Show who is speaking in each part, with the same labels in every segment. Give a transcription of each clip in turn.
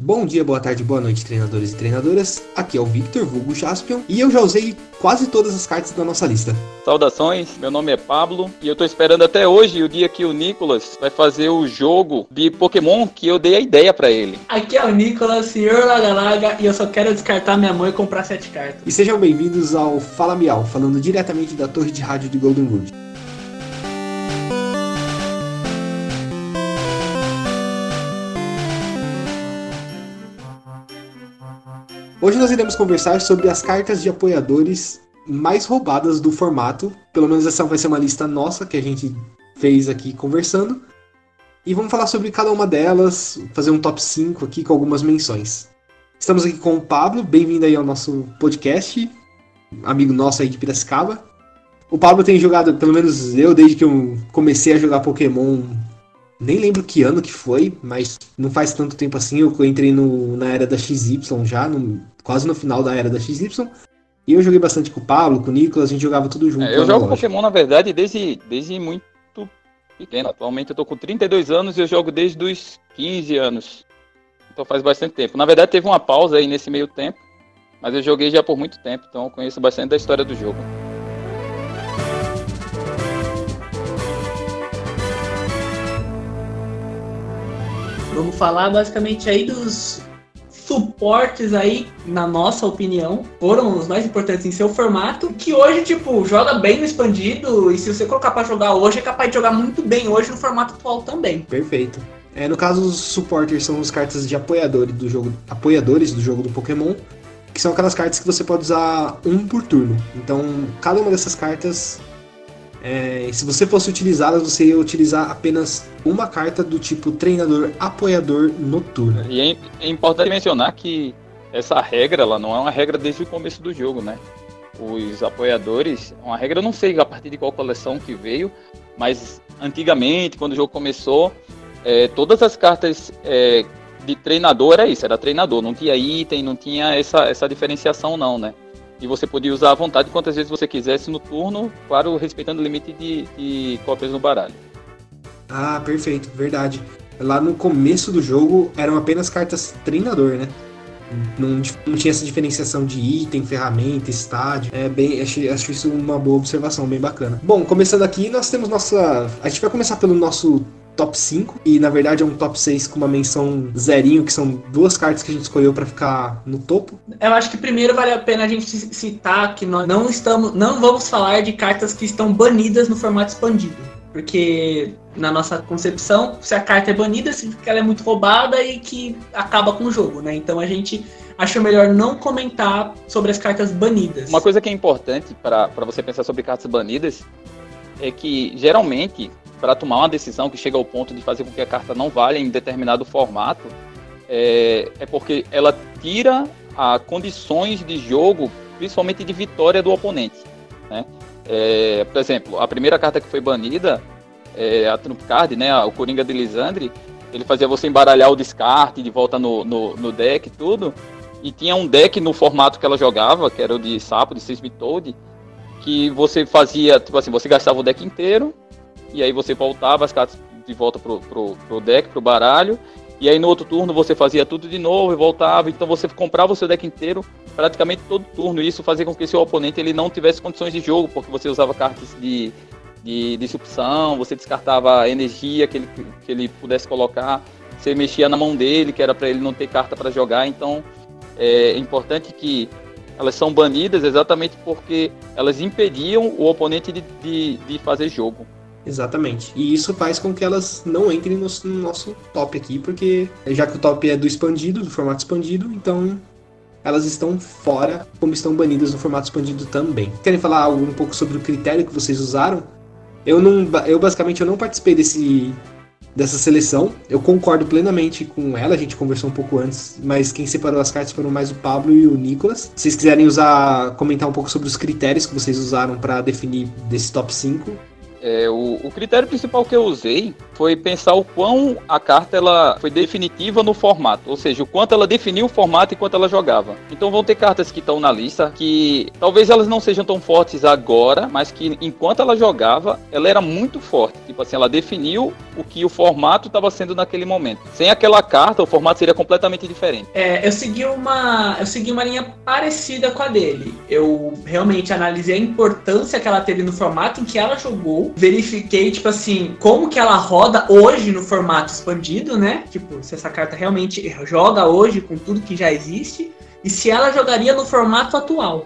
Speaker 1: Bom dia, boa tarde, boa noite, treinadores e treinadoras. Aqui é o Victor Vulgo Jaspion e eu já usei quase todas as cartas da nossa lista.
Speaker 2: Saudações, meu nome é Pablo e eu tô esperando até hoje o dia que o Nicolas vai fazer o jogo de Pokémon que eu dei a ideia para ele.
Speaker 3: Aqui é o Nicolas, senhor Lagalaga, e eu só quero descartar minha mãe e comprar sete cartas.
Speaker 1: E sejam bem-vindos ao Fala Miau, falando diretamente da torre de rádio de Golden Road. Hoje nós iremos conversar sobre as cartas de apoiadores mais roubadas do formato. Pelo menos essa vai ser uma lista nossa que a gente fez aqui conversando. E vamos falar sobre cada uma delas, fazer um top 5 aqui com algumas menções. Estamos aqui com o Pablo, bem-vindo aí ao nosso podcast, amigo nosso aí de Piracicaba. O Pablo tem jogado, pelo menos eu, desde que eu comecei a jogar Pokémon, nem lembro que ano que foi, mas não faz tanto tempo assim. Eu entrei no, na era da XY já, no, quase no final da era da XY. E eu joguei bastante com o Pablo, com o Nicolas, a gente jogava tudo junto.
Speaker 2: É, eu jogo Pokémon, na verdade, desde, desde muito pequeno. Atualmente eu tô com 32 anos e eu jogo desde os 15 anos. Então faz bastante tempo. Na verdade, teve uma pausa aí nesse meio tempo, mas eu joguei já por muito tempo, então eu conheço bastante da história do jogo.
Speaker 3: Vamos falar basicamente aí dos suportes aí, na nossa opinião, foram os mais importantes em seu formato, que hoje, tipo, joga bem no expandido, e se você colocar para jogar hoje, é capaz de jogar muito bem hoje no formato atual também.
Speaker 1: Perfeito. É, no caso, os supporters são as cartas de apoiadores do jogo, apoiadores do jogo do Pokémon, que são aquelas cartas que você pode usar um por turno. Então, cada uma dessas cartas é, se você fosse utilizá-las, você ia utilizar apenas uma carta do tipo treinador apoiador noturno.
Speaker 2: E é, é importante mencionar que essa regra ela não é uma regra desde o começo do jogo, né? Os apoiadores, uma regra eu não sei a partir de qual coleção que veio, mas antigamente, quando o jogo começou, é, todas as cartas é, de treinador era isso, era treinador, não tinha item, não tinha essa, essa diferenciação não, né? E você podia usar à vontade quantas vezes você quisesse no turno, claro, respeitando o limite de, de cópias no baralho.
Speaker 1: Ah, perfeito, verdade. Lá no começo do jogo eram apenas cartas treinador, né? Não, não tinha essa diferenciação de item, ferramenta, estádio. É bem, acho, acho isso uma boa observação, bem bacana. Bom, começando aqui, nós temos nossa. A gente vai começar pelo nosso top 5 e na verdade é um top 6 com uma menção zerinho, que são duas cartas que a gente escolheu para ficar no topo.
Speaker 3: Eu acho que primeiro vale a pena a gente citar que nós não estamos, não vamos falar de cartas que estão banidas no formato expandido, porque na nossa concepção, se a carta é banida, significa que ela é muito roubada e que acaba com o jogo, né? Então a gente acha melhor não comentar sobre as cartas banidas.
Speaker 2: Uma coisa que é importante para você pensar sobre cartas banidas é que geralmente para tomar uma decisão que chega ao ponto de fazer com que a carta não valha em determinado formato, é, é porque ela tira a condições de jogo, principalmente de vitória do oponente. Né? É, por exemplo, a primeira carta que foi banida, é, a Trump Card, né, o Coringa de Lisandre, ele fazia você embaralhar o descarte de volta no, no, no deck e tudo. E tinha um deck no formato que ela jogava, que era o de sapo, de Seismitoad, que você fazia, tipo assim, você gastava o deck inteiro, e aí você voltava as cartas de volta pro, pro, pro deck, pro baralho, e aí no outro turno você fazia tudo de novo e voltava, então você comprava o seu deck inteiro praticamente todo turno, e isso fazia com que seu oponente ele não tivesse condições de jogo, porque você usava cartas de, de disrupção, você descartava a energia que ele, que ele pudesse colocar, você mexia na mão dele, que era para ele não ter carta para jogar, então é importante que elas são banidas exatamente porque elas impediam o oponente de, de, de fazer jogo.
Speaker 1: Exatamente. E isso faz com que elas não entrem no, no, nosso top aqui, porque já que o top é do expandido, do formato expandido, então elas estão fora, como estão banidas no formato expandido também. Querem falar algo um pouco sobre o critério que vocês usaram? Eu não, eu basicamente eu não participei desse dessa seleção. Eu concordo plenamente com ela, a gente conversou um pouco antes, mas quem separou as cartas foram mais o Pablo e o Nicolas. Se vocês quiserem usar, comentar um pouco sobre os critérios que vocês usaram para definir desse top 5,
Speaker 2: é, o, o, critério principal que eu usei foi pensar o quão a carta ela foi definitiva no formato, ou seja, o quanto ela definiu o formato enquanto ela jogava. Então vão ter cartas que estão na lista que talvez elas não sejam tão fortes agora, mas que enquanto ela jogava, ela era muito forte. Tipo assim, ela definiu o que o formato estava sendo naquele momento. Sem aquela carta, o formato seria completamente diferente.
Speaker 3: É, eu segui uma, eu segui uma linha parecida com a dele. Eu realmente analisei a importância que ela teve no formato em que ela jogou, verifiquei tipo assim, como que ela roda hoje no formato expandido, né? Tipo, se essa carta realmente joga hoje com tudo que já existe e se ela jogaria no formato atual.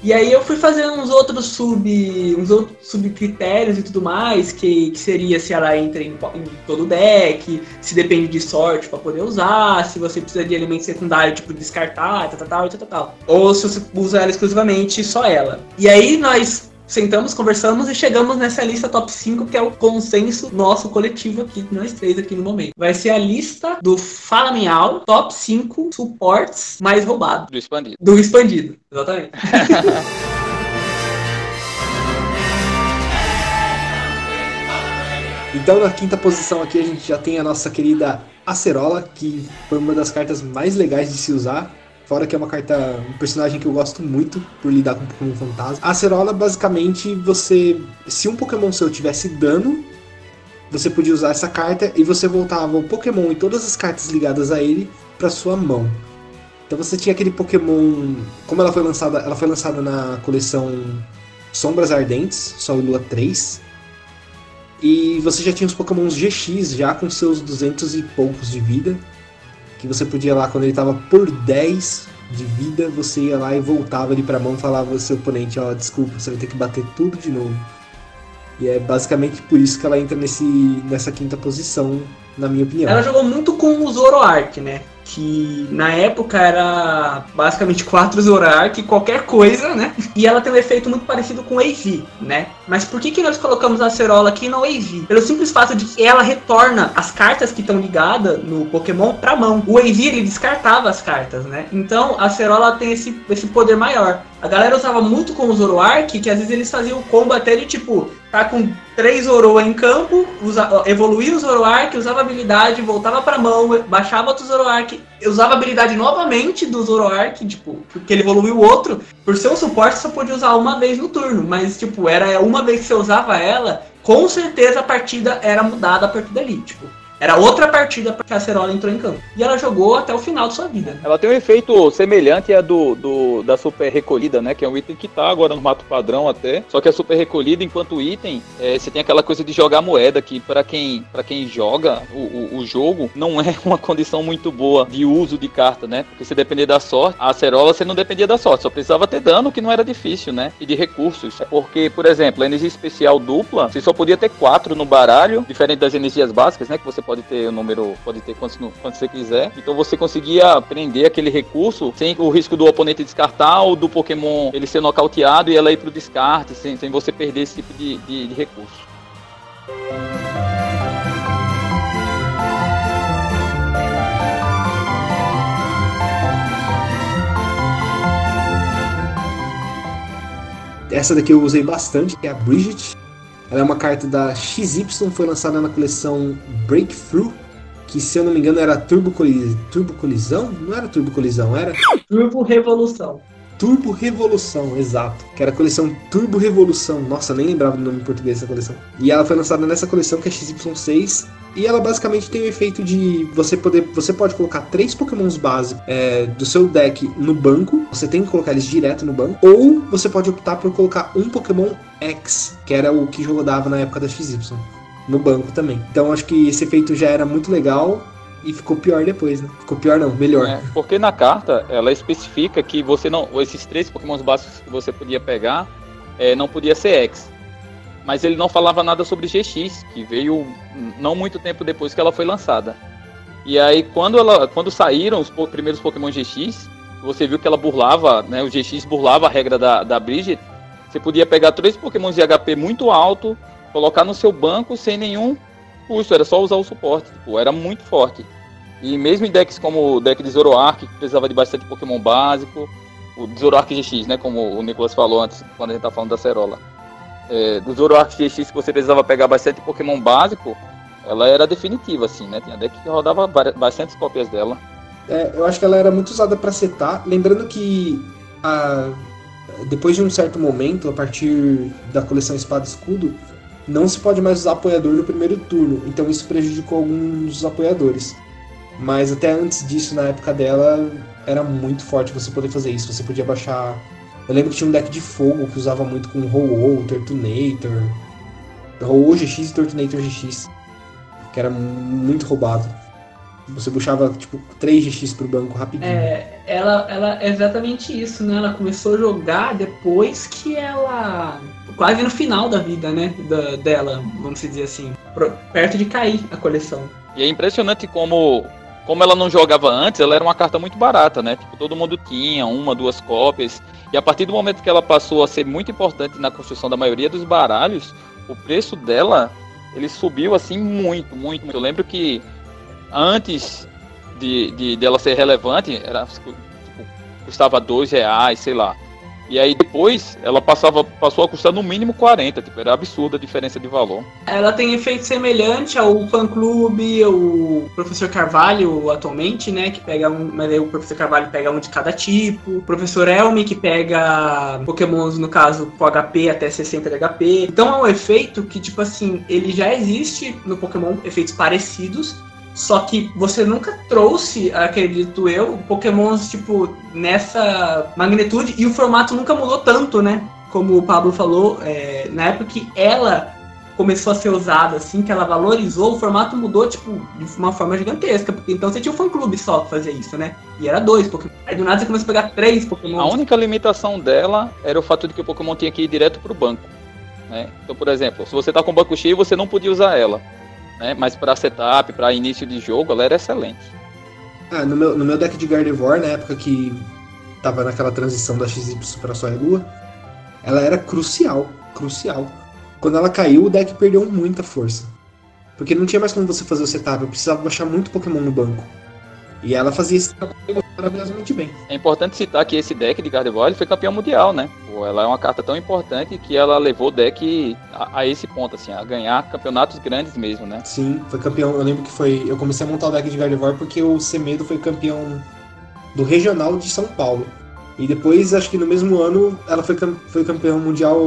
Speaker 3: E aí eu fui fazendo uns outros sub. uns outros subcritérios e tudo mais, que, que seria se ela entra em, em todo o deck, se depende de sorte para poder usar, se você precisa de elemento secundário, tipo descartar, tal, tal, tal, tal, tal. Ou se você usa ela exclusivamente só ela. E aí nós sentamos, conversamos e chegamos nessa lista top 5, que é o consenso nosso coletivo aqui, nós três aqui no momento. Vai ser a lista do Fala Minhal, top 5 suportes mais roubados.
Speaker 2: Do expandido.
Speaker 3: Do expandido, exatamente.
Speaker 1: Então, na quinta posição aqui, a gente já tem a nossa querida Acerola, que foi uma das cartas mais legais de se usar. Fora que é uma carta, um personagem que eu gosto muito por lidar com Pokémon Fantasma. A Acerola, basicamente, você. Se um Pokémon seu tivesse dano, você podia usar essa carta e você voltava o Pokémon e todas as cartas ligadas a ele para sua mão. Então você tinha aquele Pokémon. Como ela foi lançada? Ela foi lançada na coleção Sombras Ardentes, Sol e Lua 3. E você já tinha os Pokémons GX já com seus 200 e poucos de vida. Que você podia lá, quando ele tava por 10 de vida, você ia lá e voltava ali pra mão e falava ao seu oponente, ó, desculpa, você vai ter que bater tudo de novo. E é basicamente por isso que ela entra nesse, nessa quinta posição, na minha opinião.
Speaker 3: Ela jogou muito com o Zoroark, né? Que na época era basicamente quatro Zoroark, qualquer coisa, né? E ela tem um efeito muito parecido com AV, né? Mas por que, que nós colocamos a Acerola aqui no AV? Pelo simples fato de que ela retorna as cartas que estão ligadas no Pokémon pra mão. O AV ele descartava as cartas, né? Então a Acerola tem esse, esse poder maior. A galera usava muito com o Zoroark, que às vezes eles faziam o combo até de tipo, tá com três Zoroa em campo, usa, evoluía o Zoroark, usava habilidade, voltava pra mão, baixava outro Zoroark, usava habilidade novamente do Zoroark, tipo, porque ele evoluiu o outro. Por ser um suporte, só podia usar uma vez no turno, mas tipo, era uma vez que você usava ela, com certeza a partida era mudada a partir dali, tipo. Era outra partida que a Acerola entrou em campo. E ela jogou até o final de sua vida. né?
Speaker 2: Ela tem um efeito semelhante à do, do- da super recolhida, né? Que é um item que tá agora no mato padrão até. Só que a super recolhida, enquanto item, é, você tem aquela coisa de jogar moeda que para quem para quem joga o, o, o jogo não é uma condição muito boa de uso de carta, né? Porque se depender da sorte, a acerola você não dependia da sorte, só precisava ter dano, que não era difícil, né? E de recursos. Porque, por exemplo, a energia especial dupla, você só podia ter quatro no baralho, diferente das energias básicas, né? Que você pode ter o número, pode ter quantos, quantos você quiser. Então você conseguia prender aquele recurso sem o risco do oponente descartar ou do Pokémon ele ser nocauteado e ela ir pro descarte, sem, sem você perder esse tipo de, de- de recurso.
Speaker 1: Essa daqui eu usei bastante, que é a Bridget. Ela é uma carta da XY, foi lançada na coleção Breakthrough, que se eu não me engano era Turbo, Turbo Colisão? Não era Turbo Colisão, era
Speaker 3: Turbo Revolução.
Speaker 1: Turbo Revolução, exato. Que era a coleção Turbo Revolução. Nossa, nem lembrava do nome em português dessa coleção. E ela foi lançada nessa coleção que é XY6. E ela basicamente tem o efeito de você poder. Você pode colocar três pokémons básicos é, do seu deck no banco. Você tem que colocar eles direto no banco. Ou você pode optar por colocar um Pokémon X, que era o que rodava na época da XY. No banco também. Então acho que esse efeito já era muito legal. E ficou pior depois, né? Ficou pior não, melhor.
Speaker 2: É, porque na carta ela especifica que você não, esses três Pokémons básicos que você podia pegar, é, não podia ser X. Mas ele não falava nada sobre GX, que veio não muito tempo depois que ela foi lançada. E aí quando ela, quando saíram os primeiros Pokémon GX, você viu que ela burlava, né? O GX burlava a regra da, da Bridget. Você podia pegar três Pokémons de HP muito alto, colocar no seu banco sem nenhum custo, era só usar o suporte, tipo, era muito forte. E mesmo em decks como o deck de Zoroark, que precisava de bastante Pokémon básico, o Zoroark GX, né, como o Nicolas falou antes, quando a gente tá falando da Cerola. É, do Zoroark GX que você precisava pegar bastante Pokémon básico, Ela era definitiva, assim, né? Tinha deck que rodava bastantes cópias dela.
Speaker 1: É, eu acho que ela era muito usada para setar. Lembrando que a, depois de um certo momento, a partir da coleção Espada e Escudo, não se pode mais usar apoiador no primeiro turno. Então isso prejudicou alguns apoiadores. Mas até antes disso, na época dela, era muito forte você poder fazer isso. Você podia baixar. Eu lembro que tinha um deck de fogo que usava muito com Ho-Oh, Tortunator. Ho-Oh GX e Tortunator GX. Que era muito roubado. Você puxava, tipo, 3 GX pro banco rapidinho.
Speaker 3: É, ela, ela é exatamente isso, né? Ela começou a jogar depois que ela. Quase no final da vida, né? Da, dela, vamos dizer assim. perto de cair a coleção.
Speaker 2: E é impressionante como como ela não jogava antes, ela era uma carta muito barata, né? Tipo, todo mundo tinha uma, duas cópias. E a partir do momento que ela passou a ser muito importante na construção da maioria dos baralhos, o preço dela ele subiu assim muito, muito, muito. Eu lembro que antes de, de dela ser relevante, era tipo, custava dois reais, sei lá. E aí depois ela passava, passou a custar no mínimo 40, tipo, era absurda a diferença de valor.
Speaker 3: Ela tem efeito semelhante ao fã clube, o professor Carvalho atualmente, né? Que pega um. Mas aí o professor Carvalho pega um de cada tipo. O professor Elmi, que pega Pokémons, no caso, com HP até 60 de HP. Então é um efeito que, tipo assim, ele já existe no Pokémon, efeitos parecidos, só que você nunca trouxe, acredito eu, Pokémons, tipo, nessa magnitude e o formato nunca mudou tanto, né? Como o Pablo falou, é, na época que ela começou a ser usada, assim, que ela valorizou, o formato mudou, tipo, de uma forma gigantesca. Porque então você tinha um fã-clube só que fazia isso, né? E era dois Pokémon. Aí do nada você começou a pegar três Pokémon.
Speaker 2: A única limitação dela era o fato de que o Pokémon tinha que ir direto pro banco. Né? Então, por exemplo, se você tá com o banco cheio, você não podia usar ela né? Mas para setup, para início de jogo, ela era excelente.
Speaker 1: Ah, no meu, no meu deck de Gardevoir, na época que tava naquela transição da XY para sua Lua, ela era crucial, crucial. Quando ela caiu, o deck perdeu muita força. Porque não tinha mais como você fazer o setup, eu precisava baixar muito Pokémon no banco. E ela fazia esse trabalho maravilhosamente bem.
Speaker 2: É importante citar que esse deck de Gardevoir foi campeão mundial, né? Ela é uma carta tão importante que ela levou o deck a, a, esse ponto, assim, a ganhar campeonatos grandes mesmo, né?
Speaker 1: Sim, foi campeão. Eu lembro que foi. Eu comecei a montar o deck de Gardevoir porque o Semedo foi campeão do Regional de São Paulo. E depois, acho que no mesmo ano, ela foi, foi campeão mundial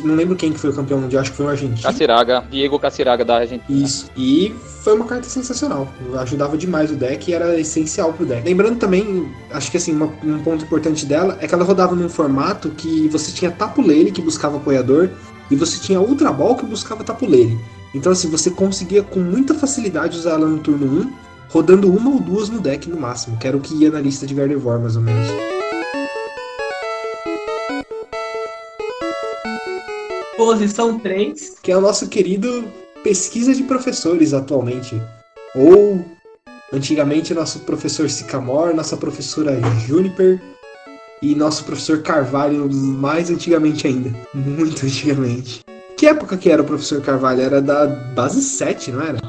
Speaker 1: não lembro quem que foi o campeão mundial, acho que foi o argentino.
Speaker 2: Caciraga, Diego Caciraga da Argentina.
Speaker 1: Isso. E foi uma carta sensacional. Ajudava demais o deck e era essencial pro deck. Lembrando também, acho que assim, uma, um ponto importante dela é que ela rodava num formato que você tinha Tapulele, que buscava apoiador, e você tinha Ultra Ball, que buscava Tapulele. Então, assim, você conseguia com muita facilidade usar ela no turno 1, rodando uma ou duas no deck no máximo, que era o que ia na lista de Gardevoir, mais ou menos.
Speaker 3: Posição 3.
Speaker 1: Que é o nosso querido pesquisa de professores atualmente. Ou antigamente nosso professor Sicamore, nossa professora Juniper e nosso professor Carvalho mais antigamente ainda. Muito antigamente. Que época que era o professor Carvalho? Era da base 7, não era?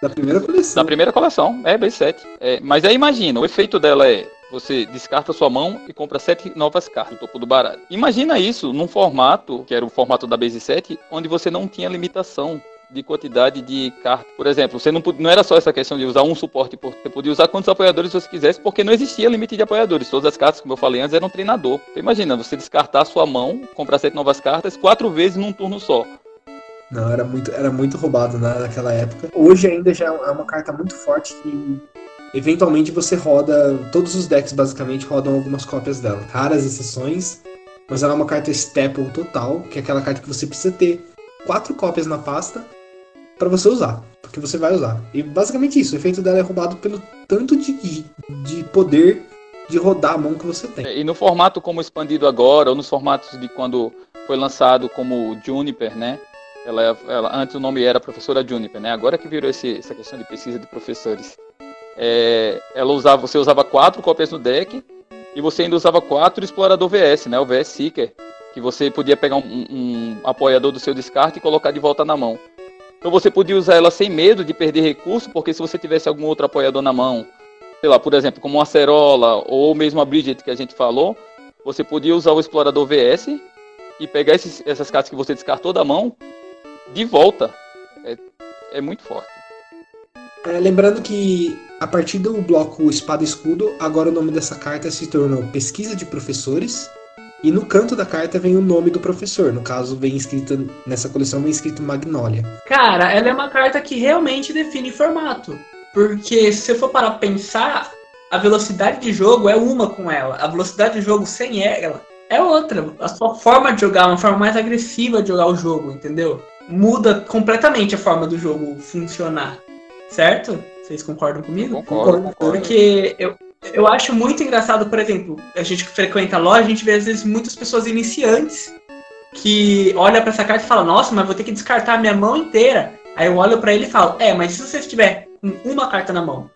Speaker 1: Da primeira coleção.
Speaker 2: Da primeira coleção, é, base 7. É, mas aí imagina, o efeito dela é você descarta sua mão e compra sete novas cartas no topo do baralho. Imagina isso num formato, que era o formato da Base 7, onde você não tinha limitação de quantidade de cartas. Por exemplo, você não, não era só essa questão de usar um suporte, você podia usar quantos apoiadores você quisesse, porque não existia limite de apoiadores. Todas as cartas, como eu falei antes, eram treinador. Então, imagina, você descartar sua mão, comprar sete novas cartas, quatro vezes num turno só.
Speaker 1: Não, era muito, era muito roubado né, naquela época. Hoje ainda já é uma carta muito forte que Eventualmente você roda. Todos os decks basicamente rodam algumas cópias dela. Raras exceções, mas ela é uma carta staple total, que é aquela carta que você precisa ter quatro cópias na pasta para você usar. Porque você vai usar. E basicamente isso, o efeito dela é roubado pelo tanto de, de poder de rodar a mão que você tem.
Speaker 2: E no formato como expandido agora, ou nos formatos de quando foi lançado como Juniper, né? Ela, ela, antes o nome era professora Juniper, né? Agora que virou esse, essa questão de pesquisa de professores é, ela usava, você usava quatro cópias no deck e você ainda usava quatro explorador VS, né? O VS Seeker, que você podia pegar um, um, apoiador do seu descarte e colocar de volta na mão. Então você podia usar ela sem medo de perder recurso, porque se você tivesse algum outro apoiador na mão, sei lá, por exemplo, como uma Acerola ou mesmo a Bridget que a gente falou, você podia usar o explorador VS e pegar esses, essas cartas que você descartou da mão de volta. É, é muito forte.
Speaker 1: É, lembrando que a partir do bloco Espada e Escudo, agora o nome dessa carta se tornou Pesquisa de Professores. E no canto da carta vem o nome do professor. No caso, vem escrito nessa coleção vem escrito Magnolia.
Speaker 3: Cara, ela é uma carta que realmente define formato. Porque se você for para pensar, a velocidade de jogo é uma com ela. A velocidade de jogo sem ela é outra. A sua forma de jogar uma forma mais agressiva de jogar o jogo, entendeu? Muda completamente a forma do jogo funcionar. Certo? Vocês concordam comigo?
Speaker 2: Concordo, concordo.
Speaker 3: Porque eu, eu acho muito engraçado, por exemplo, a gente que frequenta a loja, a gente vê às vezes muitas pessoas iniciantes que olha para essa carta e fala: "Nossa, mas vou ter que descartar a minha mão inteira". Aí eu olho para ele e falo: "É, mas se você estiver com uma carta na mão,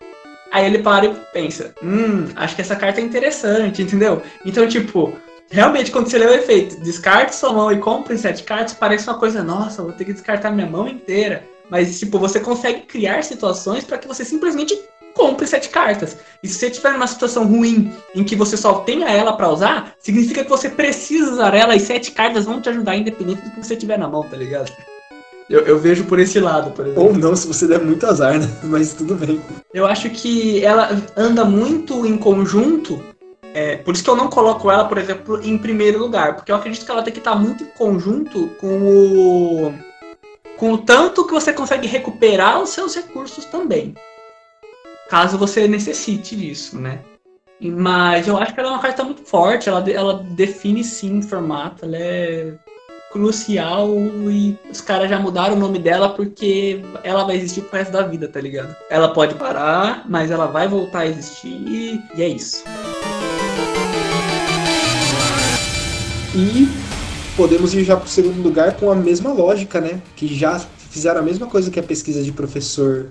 Speaker 3: Aí ele para e pensa, hum, acho que essa carta é interessante, entendeu? Então, tipo, realmente quando você lê o efeito, descarte sua mão e compre sete cartas, parece uma coisa, nossa, vou ter que descartar minha mão inteira. Mas, tipo, você consegue criar situações para que você simplesmente compre sete cartas. E se você estiver numa situação ruim em que você só tenha ela para usar, significa que você precisa usar ela e sete cartas vão te ajudar independente do que você tiver na mão, tá ligado? Eu, eu, vejo por esse lado, por exemplo.
Speaker 1: Ou não, se você der muito azar, né? Mas tudo bem.
Speaker 3: Eu acho que ela anda muito em conjunto. É, por isso que eu não coloco ela, por exemplo, em primeiro lugar. Porque eu acredito que ela tem que estar muito em conjunto com o. com o tanto que você consegue recuperar os seus recursos também. Caso você necessite disso, né? Mas eu acho que ela é uma carta muito forte, ela, ela define sim o formato, ela é crucial e os caras já mudaram o nome dela porque ela vai existir pro resto da vida, tá ligado? Ela pode parar, mas ela vai voltar a existir e é isso.
Speaker 1: E podemos ir já pro segundo lugar com a mesma lógica, né? Que já fizeram a mesma coisa que a pesquisa de professor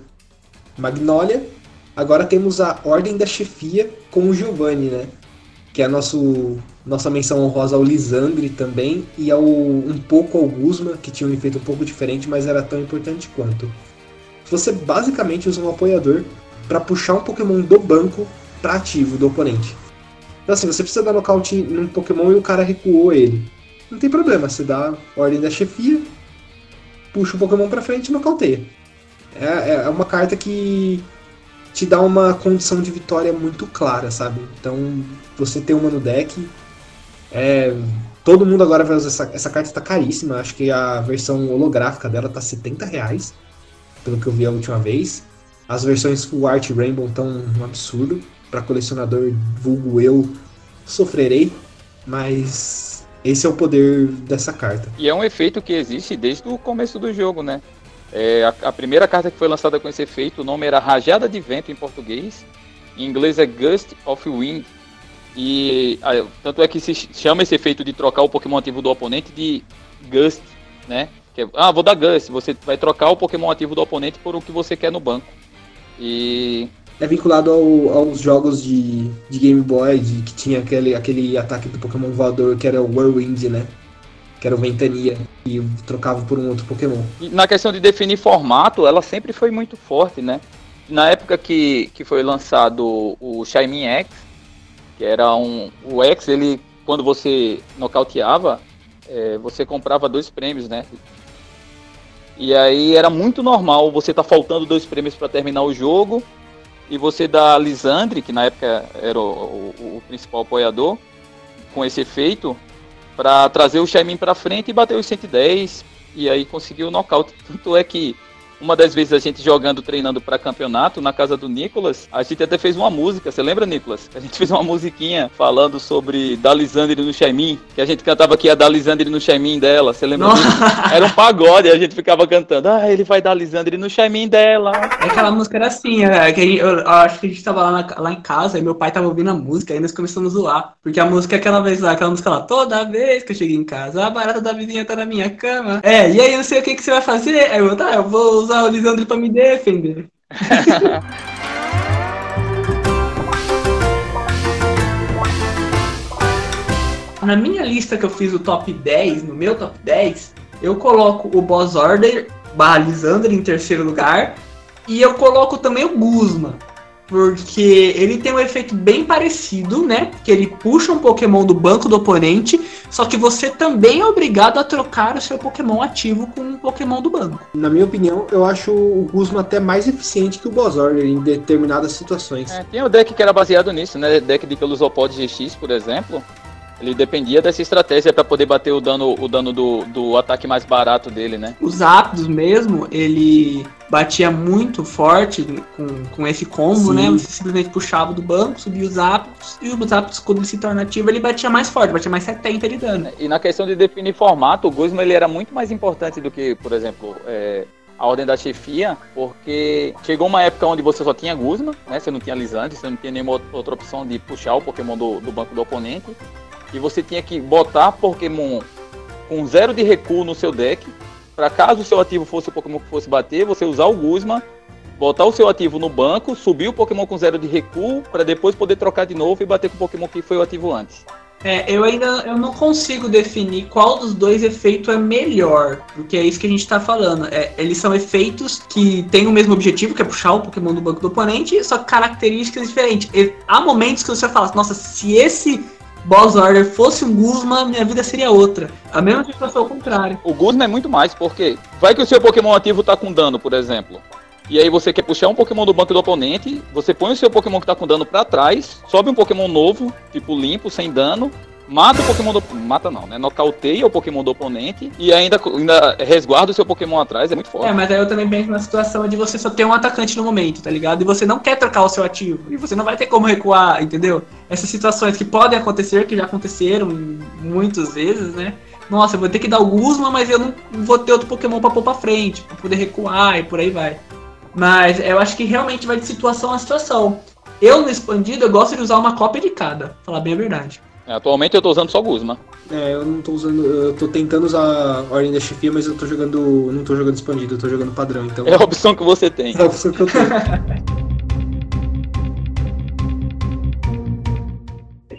Speaker 1: Magnolia. Agora temos a Ordem da Chefia com o Giovanni, né? Que é nosso nossa menção honrosa ao Lisandre também e ao um pouco ao Guzma, que tinha um efeito um pouco diferente, mas era tão importante quanto. Você basicamente usa um apoiador para puxar um Pokémon do banco para ativo do oponente. Então assim, você precisa dar nocaute num Pokémon e o cara recuou ele. Não tem problema, você dá ordem da chefia, puxa o Pokémon para frente e nocauteia. É, é uma carta que te dá uma condição de vitória muito clara, sabe? Então, você ter uma no deck é, todo mundo agora vai usar essa, essa carta, está caríssima. Acho que a versão holográfica dela tá 70 reais, pelo que eu vi a última vez. As versões Full Art Rainbow estão um absurdo. Para colecionador vulgo eu sofrerei, mas esse é o poder dessa carta.
Speaker 2: E é um efeito que existe desde o começo do jogo, né? É, a, a, primeira carta que foi lançada com esse efeito, o nome era Rajada de Vento em português. Em inglês é Gust of Wind. E ah, tanto é que se chama esse efeito de trocar o Pokémon ativo do oponente de Gust, né? Que é, ah, vou dar Gust. Você vai trocar o Pokémon ativo do oponente por o que você quer no banco. E.
Speaker 1: É vinculado ao, aos jogos de, de Game Boy, de, que tinha aquele, aquele ataque do Pokémon voador que era o Whirlwind, né? Que era o Ventania, e trocava por um outro Pokémon.
Speaker 2: E na questão de definir formato, ela sempre foi muito forte, né? Na época que, que foi lançado o Shaymin X, que era um o X, ele quando você nocauteava, é, você comprava dois prêmios, né? E aí era muito normal você tá faltando dois prêmios para terminar o jogo e você dá Lisandre, que na época era o, o, o principal apoiador, com esse efeito, para trazer o Shaimin para frente e bater os 110 e aí conseguiu o nocaute. Tanto é que uma das vezes a gente jogando, treinando para campeonato na casa do Nicolas, a gente até fez uma música. Você lembra, Nicolas? A gente fez uma musiquinha falando sobre Dalisandre no Xaimin, que a gente cantava que ia Dalisandre no Xaimin dela. Você lembra? Era um pagode, a gente ficava cantando. Ah, ele vai dar Lisandre no Xaimin dela.
Speaker 3: Aquela música era assim, é, que eu, eu, acho que a gente tava lá, na, lá em casa e meu pai tava ouvindo a música, aí nós começamos a zoar. Porque a música é aquela vez lá, aquela música lá, toda vez que eu cheguei em casa, a barata da vizinha tá na minha cama. É, e aí não sei o que, que você vai fazer. Aí eu, tá, eu vou usar o Lisandro pra me defender. Na minha lista que eu fiz o top 10, no meu top 10, eu coloco o Boss Order barra Lisandro em terceiro lugar. E eu coloco também o Guzma. Porque ele tem um efeito bem parecido, né? Que ele puxa um Pokémon do banco do oponente, só que você também é obrigado a trocar o seu Pokémon ativo com um Pokémon do banco.
Speaker 1: Na minha opinião, eu acho o Guzma até mais eficiente que o Boss Order em determinadas situações.
Speaker 2: É, tem o deck que era baseado nisso, né? Deck de Pelusopod GX, por exemplo. Ele dependia dessa estratégia para poder bater o dano, o dano do, do ataque mais barato dele, né?
Speaker 3: Os Zapdos mesmo, ele batia muito forte com, com esse combo, né? Sim. né? Você simplesmente puxava do banco, subia os Zapdos, e os Zapdos, quando ele se torna ativo, ele batia mais forte, batia mais 70 de dano.
Speaker 2: E na questão de definir formato, o Guzma ele era muito mais importante do que, por exemplo, é, a ordem da chefia, porque chegou uma época onde você só tinha Guzma, né? Você não tinha Lisandre, você não tinha nenhuma outra opção de puxar o Pokémon do, do banco do oponente e você tinha que botar Pokémon com zero de recuo no seu deck, para caso o seu ativo fosse o Pokémon que fosse bater, você usar o Guzma, botar o seu ativo no banco, subir o Pokémon com zero de recuo, para depois poder trocar de novo e bater com o Pokémon que foi o ativo antes.
Speaker 3: É, eu ainda eu não consigo definir qual dos dois efeitos é melhor, porque é isso que a gente está falando. É, eles são efeitos que têm o mesmo objetivo, que é puxar o Pokémon do banco do oponente, só que características diferentes. E, há momentos que você fala, nossa, se esse Boss Order fosse um Guzma, minha vida seria outra. A mesma situação ao contrário.
Speaker 2: O Guzma é muito mais, porque vai que o seu Pokémon ativo tá com dano, por exemplo. E aí você quer puxar um Pokémon do banco do oponente, você põe o seu Pokémon que tá com dano para trás, sobe um Pokémon novo, tipo limpo, sem dano, mata o Pokémon do. Mata não, né? Nocauteia o Pokémon do oponente e ainda, ainda resguarda o seu Pokémon atrás, é muito forte.
Speaker 3: É, mas aí eu também penso na situação de você só ter um atacante no momento, tá ligado? E você não quer trocar o seu ativo. E você não vai ter como recuar, entendeu? Essas situações que podem acontecer, que já aconteceram muitas vezes, né? Nossa, eu vou ter que dar o Guzma, mas eu não vou ter outro Pokémon pra pôr pra frente, pra poder recuar e por aí vai. Mas eu acho que realmente vai de situação a situação. Eu, no expandido, eu gosto de usar uma cópia de cada, falar bem a verdade.
Speaker 2: É, atualmente eu tô usando só Guzma.
Speaker 1: É, eu não tô usando. Eu tô tentando usar a ordem da chefia, mas eu tô jogando. Não tô jogando expandido, eu tô jogando padrão, então.
Speaker 2: É a opção que você tem.
Speaker 1: É a opção que eu tenho.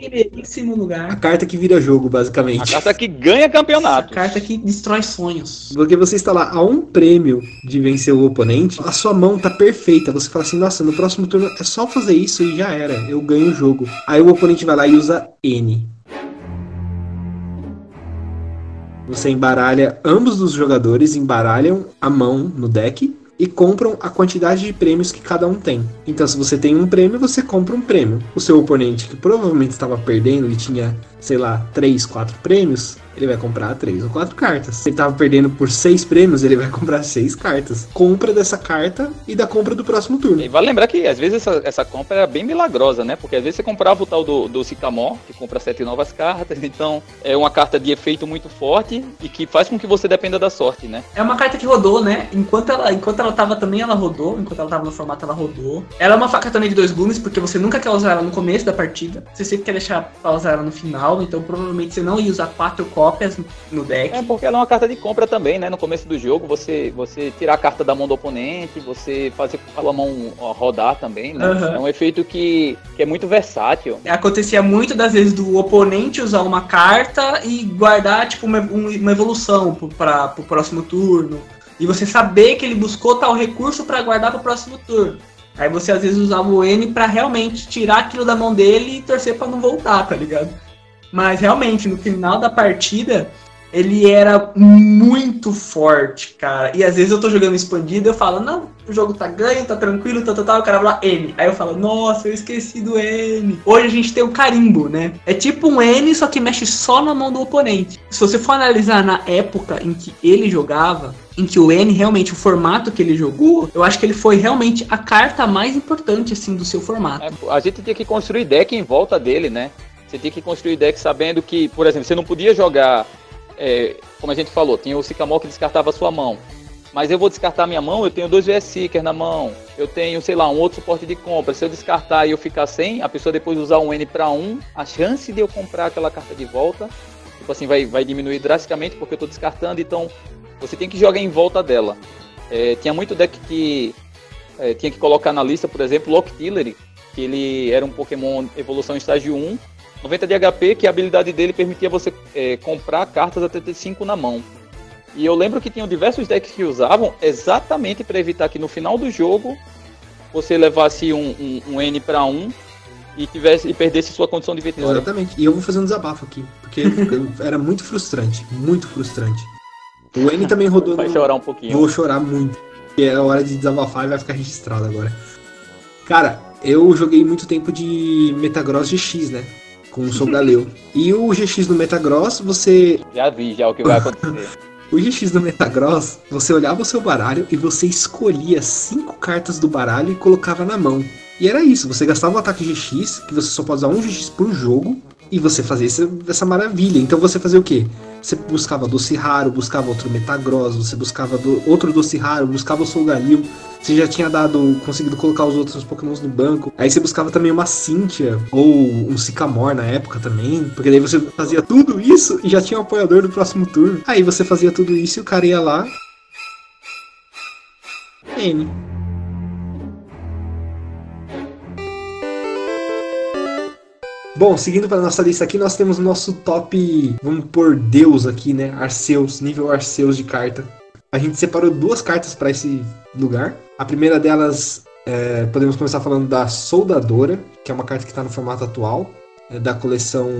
Speaker 3: primeiríssimo lugar.
Speaker 1: A carta que vira jogo, basicamente. A
Speaker 2: carta que ganha campeonato.
Speaker 3: A carta que destrói sonhos.
Speaker 1: Porque você está lá a um prêmio de vencer o oponente, a sua mão tá perfeita. Você fala assim, nossa, no próximo turno é só fazer isso e já era. Eu ganho o jogo. Aí o oponente vai lá e usa N. Você embaralha, ambos os jogadores embaralham a mão no deck e compram a quantidade de prêmios que cada um tem. Então, se você tem um prêmio, você compra um prêmio. O seu oponente, que provavelmente estava perdendo, ele tinha, sei lá, 3, 4 prêmios, ele vai comprar três ou quatro cartas. Se ele tava perdendo por seis prêmios, ele vai comprar seis cartas. Compra dessa carta e da compra do próximo turno.
Speaker 2: E vale lembrar que às vezes essa, essa compra era bem milagrosa, né? Porque às vezes você comprava o tal do, do que compra sete novas cartas, então é uma carta de efeito muito forte e que faz com que você dependa da sorte, né?
Speaker 3: É uma carta que rodou, né? Enquanto ela, enquanto ela tava também, ela rodou. Enquanto ela tava no formato, ela rodou. Ela é uma faca também de dois gumes, porque você nunca quer usar ela no começo da partida. Você sempre quer deixar pra usar ela no final, então provavelmente você não ia usar quatro cópias no deck.
Speaker 2: É porque ela é uma carta de compra também, né? No começo do jogo, você, você tirar a carta da mão do oponente, você fazer com a mão rodar também, né? Uhum. É um efeito que, que é muito versátil.
Speaker 3: Acontecia muito das vezes do oponente usar uma carta e guardar, tipo, uma, uma evolução para o próximo turno. E você saber que ele buscou tal recurso para guardar para o próximo turno. Aí você às vezes usava o N para realmente tirar aquilo da mão dele e torcer para não voltar, tá ligado? Mas realmente, no final da partida, ele era muito forte, cara. E às vezes eu tô jogando expandido eu falo, não, o jogo tá ganho, tá tranquilo, tá, tá, tá. O cara lá, N. Aí eu falo, nossa, eu esqueci do N. Hoje a gente tem o carimbo, né? É tipo um N, só que mexe só na mão do oponente. Se você for analisar na época em que ele jogava, em que o N realmente, o formato que ele jogou, eu acho que ele foi realmente a carta mais importante, assim, do seu formato. É,
Speaker 2: a gente tinha que construir deck em volta dele, né? Você tinha que construir deck sabendo que, por exemplo, você não podia jogar é, como a gente falou, tinha o Sycamore que descartava a sua mão. Mas eu vou descartar minha mão, eu tenho dois VS Seeker na mão, eu tenho, sei lá, um outro suporte de compra. Se eu descartar e eu ficar sem, a pessoa depois usar um N para um, a chance de eu comprar aquela carta de volta, tipo assim, vai, vai diminuir drasticamente porque eu estou descartando, então você tem que jogar em volta dela. É, tinha muito deck que é, tinha que colocar na lista, por exemplo, Lock Tillery, que ele era um Pokémon evolução estágio 1, 90 de HP, que a habilidade dele permitia você é, comprar cartas até ter 5 na mão. E eu lembro que tinham diversos decks que usavam exatamente para evitar que no final do jogo você levasse um, um, um N para 1 e tivesse e perdesse sua condição de vitória.
Speaker 1: Exatamente. E eu vou fazer um desabafo aqui, porque era muito frustrante, muito frustrante. O N também rodou.
Speaker 2: Vai
Speaker 1: no...
Speaker 2: chorar um pouquinho.
Speaker 1: Vou chorar muito. Porque é hora de desabafar e vai ficar registrado agora. Cara, eu joguei muito tempo de Metagross GX, né? Com o Soul Galeu. E o GX no Metagross, você.
Speaker 2: Já vi já o que vai acontecer.
Speaker 1: O GX do Metagross, você olhava o seu baralho e você escolhia cinco cartas do baralho e colocava na mão. E era isso, você gastava o ataque GX, que você só pode usar um GX por jogo, e você fazia essa, essa maravilha. Então você fazia o quê? Você buscava doce raro, buscava outro Metagross, você buscava do, outro doce raro, buscava o Solgalil. Você já tinha dado, conseguido colocar os outros pokémons no banco. Aí você buscava também uma Cynthia, ou um Sycamore na época também. Porque daí você fazia tudo isso e já tinha um apoiador do próximo turno. Aí você fazia tudo isso e o cara ia lá. N. Bom, seguindo para nossa lista aqui, nós temos o nosso top, vamos por Deus aqui, né? Arceus, nível Arceus de carta. A gente separou duas cartas para esse lugar. A primeira delas, é, podemos começar falando da Soldadora, que é uma carta que está no formato atual, é da coleção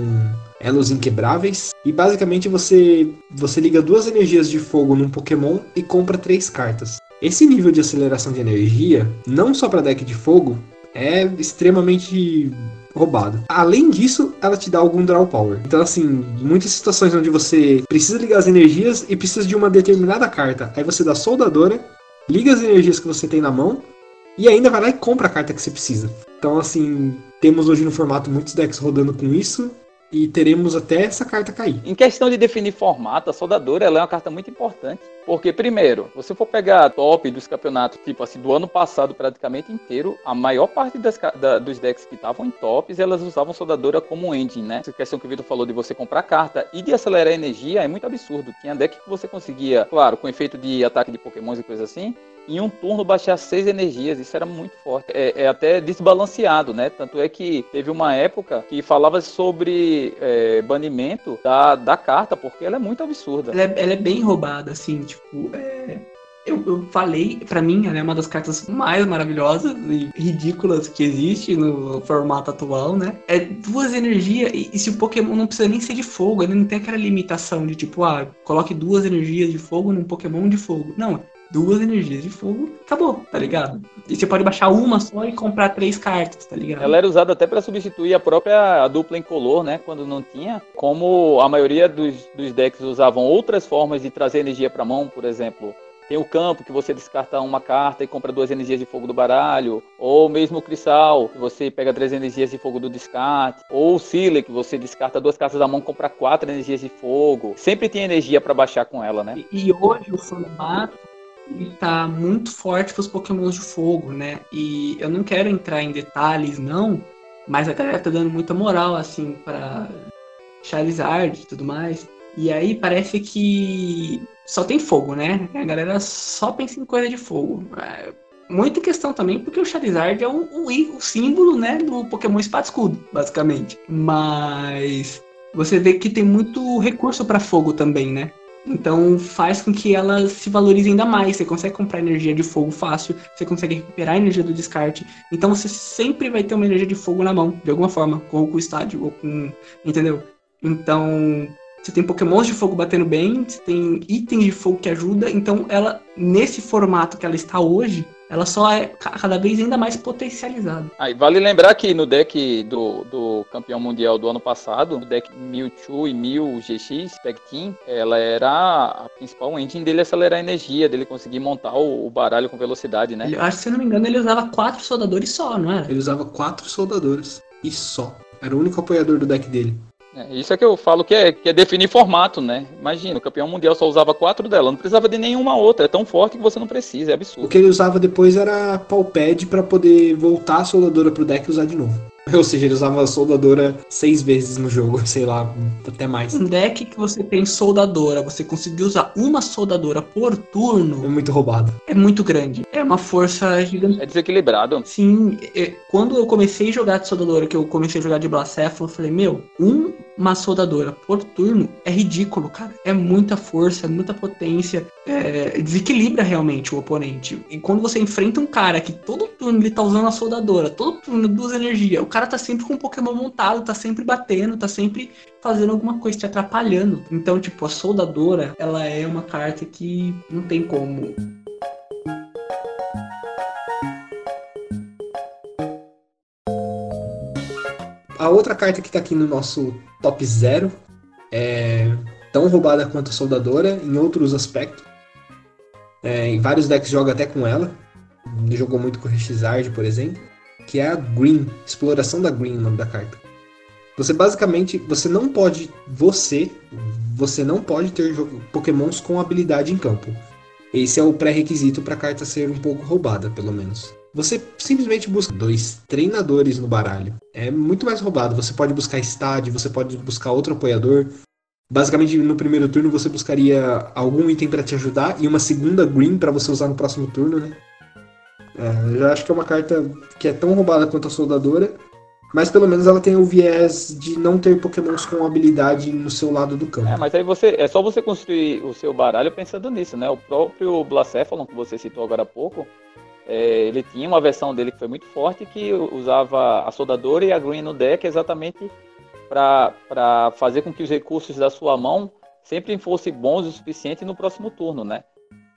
Speaker 1: Elos Inquebráveis. E basicamente você, você liga duas energias de fogo num Pokémon e compra três cartas. Esse nível de aceleração de energia, não só para deck de fogo, é extremamente roubado. Além disso, ela te dá algum draw power. Então, assim, muitas situações onde você precisa ligar as energias e precisa de uma determinada carta. Aí você dá soldadora, liga as energias que você tem na mão e ainda vai lá e compra a carta que você precisa. Então, assim, temos hoje no formato muitos decks rodando com isso e teremos até essa carta cair.
Speaker 2: Em questão de definir formato, a soldadora ela é uma carta muito importante. Porque, primeiro, você for pegar a top dos campeonatos, tipo assim, do ano passado praticamente inteiro, a maior parte das, da, dos decks que estavam em tops, elas usavam soldadora como engine, né? Essa questão que o Vitor falou de você comprar carta e de acelerar a energia é muito absurdo. Tinha deck que você conseguia, claro, com efeito de ataque de pokémons e coisas assim, em um turno baixar seis energias. Isso era muito forte. É, é, até desbalanceado, né? Tanto é que teve uma época que falava sobre é, banimento da, da carta, porque ela é muito absurda.
Speaker 3: Ela é, ela é bem roubada, assim, tipo. É... Eu, eu, falei, para mim, ela é uma das cartas mais maravilhosas e ridículas que existe no formato atual, né? É duas energias, e, e, se o Pokémon não precisa nem ser de fogo, ele não tem aquela limitação de tipo, ah, coloque duas energias de fogo num Pokémon de fogo. Não, duas energias de fogo, acabou, tá ligado? E você pode baixar uma só e comprar três cartas, tá ligado?
Speaker 2: Ela era usada até para substituir a própria a dupla incolor, né? Quando não tinha. Como a maioria dos, dos decks usavam outras formas de trazer energia para mão, por exemplo. Tem o campo que você descarta uma carta e compra duas energias de fogo do baralho. Ou mesmo o Cristal, que você pega três energias de fogo do descarte. Ou o Sile, que você descarta duas cartas da mão e compra quatro energias de fogo. Sempre tem energia para baixar com ela, né?
Speaker 3: E, e hoje o formato tá muito forte para os pokémons de fogo, né? E eu não quero entrar em detalhes, não, mas a galera tá dando muita moral, assim, para Charizard e tudo mais. E aí parece que só tem fogo, né? A galera só pensa em coisa de fogo. É, muita questão também, porque o Charizard é o, o, o símbolo, né, do Pokémon Espada Escudo, basicamente. Mas você vê que tem muito recurso para fogo também, né? Então faz com que ela se valorize ainda mais. Você consegue comprar energia de fogo fácil, você consegue recuperar a energia do descarte. Então você sempre vai ter uma energia de fogo na mão, de alguma forma, ou com o estádio, ou com. Entendeu? Então. Você tem pokémons de fogo batendo bem, você tem itens de fogo que ajuda, então ela, nesse formato que ela está hoje, ela só é cada vez ainda mais potencializada.
Speaker 2: Aí vale lembrar que no deck do, do campeão mundial do ano passado, o deck Mewtwo e Mew GX Tag Team, ela era a principal engine dele acelerar a energia, dele conseguir montar o, o baralho com velocidade, né?
Speaker 3: Eu acho que, se não me engano, ele usava quatro soldadores só, não era?
Speaker 1: Ele usava quatro soldadores e só. Era o único apoiador do deck dele.
Speaker 2: É, isso é que eu falo que é, que é definir formato, né? Imagina, o campeão mundial só usava quatro dela, não precisava de nenhuma outra, é tão forte que você não precisa, é absurdo.
Speaker 1: O que ele usava depois era palpad para poder voltar a soldadora pro deck e usar de novo. Ou seja, ele usava a soldadora seis vezes no jogo, sei lá, até mais.
Speaker 3: Um deck que você tem soldadora, você conseguir usar uma soldadora por turno.
Speaker 1: É muito roubado.
Speaker 3: É muito grande. É uma força gigante.
Speaker 2: É desequilibrado.
Speaker 3: Sim. É, quando eu comecei a jogar de soldadora, que eu comecei a jogar de Blacéfalo, eu falei, meu, um uma soldadora por turno é ridículo, cara. É muita força, é muita potência, é, desequilibra realmente o oponente. E quando você enfrenta um cara que todo turno ele tá usando a soldadora, todo turno duas energias, o cara tá sempre com um Pokémon montado, tá sempre batendo, tá sempre fazendo alguma coisa, te atrapalhando. Então, tipo, a soldadora, ela é uma carta que não tem como
Speaker 1: A outra carta que tá aqui no nosso top 0 é tão roubada quanto a Soldadora em outros aspectos. É, em vários decks joga até com ela. Jogou muito com o Rexizard, por exemplo. Que é a Green, Exploração da Green, o nome da carta. Você basicamente, você não pode, você, você não pode ter pokémons com habilidade em campo. Esse é o pré-requisito para a carta ser um pouco roubada, pelo menos. Você simplesmente busca dois treinadores no baralho. É muito mais roubado. Você pode buscar estádio, você pode buscar outro apoiador. Basicamente, no primeiro turno você buscaria algum item para te ajudar e uma segunda green para você usar no próximo turno, né? É, já acho que é uma carta que é tão roubada quanto a soldadora, mas pelo menos ela tem o viés de não ter pokémons com habilidade no seu lado do campo.
Speaker 2: É, mas aí você é só você construir o seu baralho pensando nisso, né? O próprio Blacephalon que você citou agora há pouco, é, ele tinha uma versão dele que foi muito forte que usava a soldadora e a green no deck exatamente para fazer com que os recursos da sua mão sempre fossem bons o suficiente no próximo turno, né?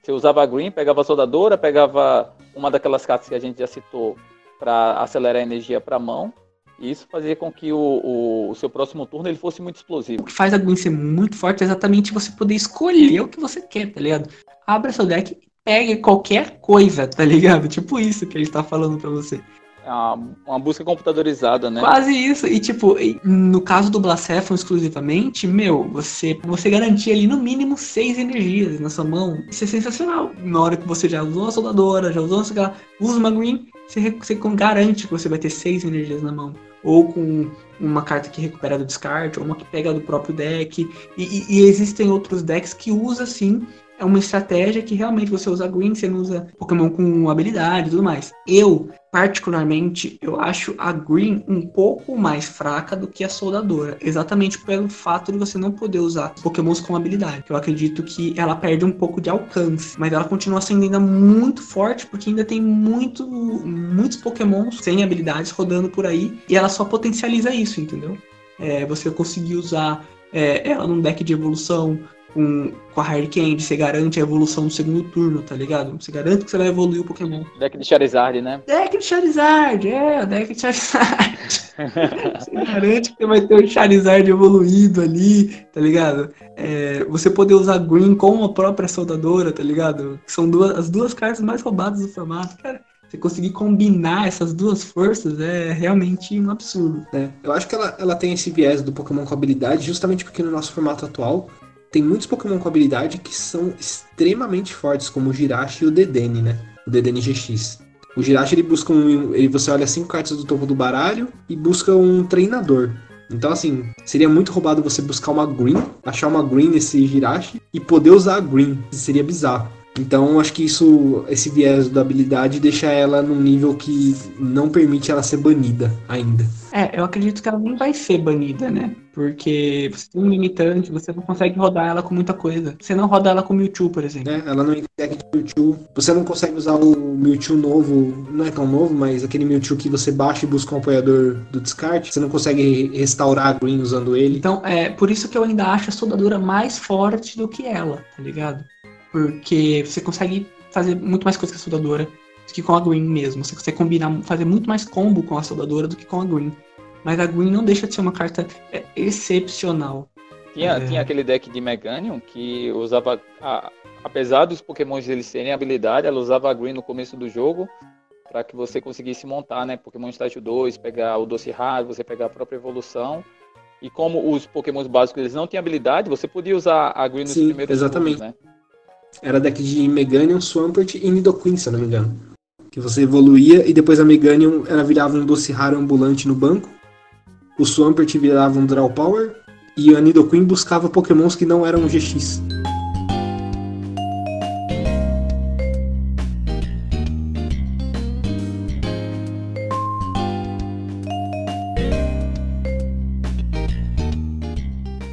Speaker 2: Você usava a green, pegava a soldadora, pegava uma daquelas cartas que a gente já citou para acelerar a energia para a mão. E isso fazia com que o, o, o, seu próximo turno ele fosse muito explosivo.
Speaker 3: O que faz a Green ser muito forte é exatamente você poder escolher o que você quer, tá ligado? Abra seu deck pegue qualquer coisa, tá ligado? Tipo isso que ele tá falando pra você.
Speaker 2: É uma, busca computadorizada, né?
Speaker 3: Quase isso. E tipo, no caso do Blacephon exclusivamente, meu, você, você garantia ali no mínimo seis energias na sua mão. Isso é sensacional. Na hora que você já usou a soldadora, já usou a usa uma green, você, você garante que você vai ter seis energias na mão. Ou com uma carta que recupera do descarte, ou uma que pega do próprio deck. E, e, e existem outros decks que usam sim é uma estratégia que realmente você usa green, você não usa Pokémon com habilidade e tudo mais. Eu, particularmente, eu acho a green um pouco mais fraca do que a soldadora, exatamente pelo fato de você não poder usar Pokémons com habilidade. Eu acredito que ela perde um pouco de alcance, mas ela continua sendo ainda muito forte porque ainda tem muito, muitos Pokémons sem habilidades rodando por aí e ela só potencializa isso, entendeu? É, você conseguir usar é, ela num deck de evolução, com, com a Hard Candy, você garante a evolução no segundo turno, tá ligado? Você garante que você vai evoluir o Pokémon.
Speaker 2: Deck de Charizard, né?
Speaker 3: Deck de Charizard, é, deck de Charizard. você garante que você vai ter o Charizard evoluído ali, tá ligado? É, você poder usar Green com a própria soldadora, tá ligado? Que são duas, as duas cartas mais roubadas do formato, cara. Você conseguir combinar essas duas forças é realmente um absurdo.
Speaker 1: É, eu acho que ela, ela tem esse viés do Pokémon com habilidade, justamente porque no nosso formato atual tem muitos Pokémon com habilidade que são extremamente fortes, como o Jirachi e o Dedenne, né? O Dedenne GX. O Jirachi ele busca um. Ele, você olha cinco cartas do topo do baralho e busca um treinador. Então, assim, seria muito roubado você buscar uma Green, achar uma Green nesse Jirachi e poder usar a Green. Seria bizarro. Então, acho que isso, esse viés da habilidade deixa ela num nível que não permite ela ser banida ainda.
Speaker 3: É, eu acredito que ela nem vai ser banida, né? Porque você tem um limitante, você não consegue rodar ela com muita coisa. Você não roda ela com Mewtwo, por exemplo.
Speaker 1: É, ela não de Mewtwo. Você não consegue usar o Mewtwo novo, não é tão novo, mas aquele Mewtwo que você baixa e busca um apoiador do descarte. Você não consegue restaurar a Green usando ele.
Speaker 3: Então, é por isso que eu ainda acho a soldadura mais forte do que ela, tá ligado? Porque você consegue fazer muito mais coisa com a soldadora do que com a Green mesmo. Você consegue combinar, fazer muito mais combo com a soldadora do que com a Green. Mas a Green não deixa de ser uma carta é, excepcional.
Speaker 2: Tinha, é... tinha aquele deck de Meganium que usava. A, apesar dos pokémons eles terem habilidade, ela usava a Green no começo do jogo para que você conseguisse montar, né? Pokémon estágio 2, pegar o Doce Raro, você pegar a própria evolução. E como os pokémons básicos eles não tinham habilidade, você podia usar a Green nos
Speaker 1: Sim,
Speaker 2: primeiros
Speaker 1: exatamente. Turnos, né? Era deck de Meganium, Swampert e Nidoqueen, se eu não me engano. Que você evoluía e depois a Meganium ela virava um doce raro ambulante no banco. O Swampert virava um Draw Power. E a Nidoqueen buscava pokémons que não eram GX.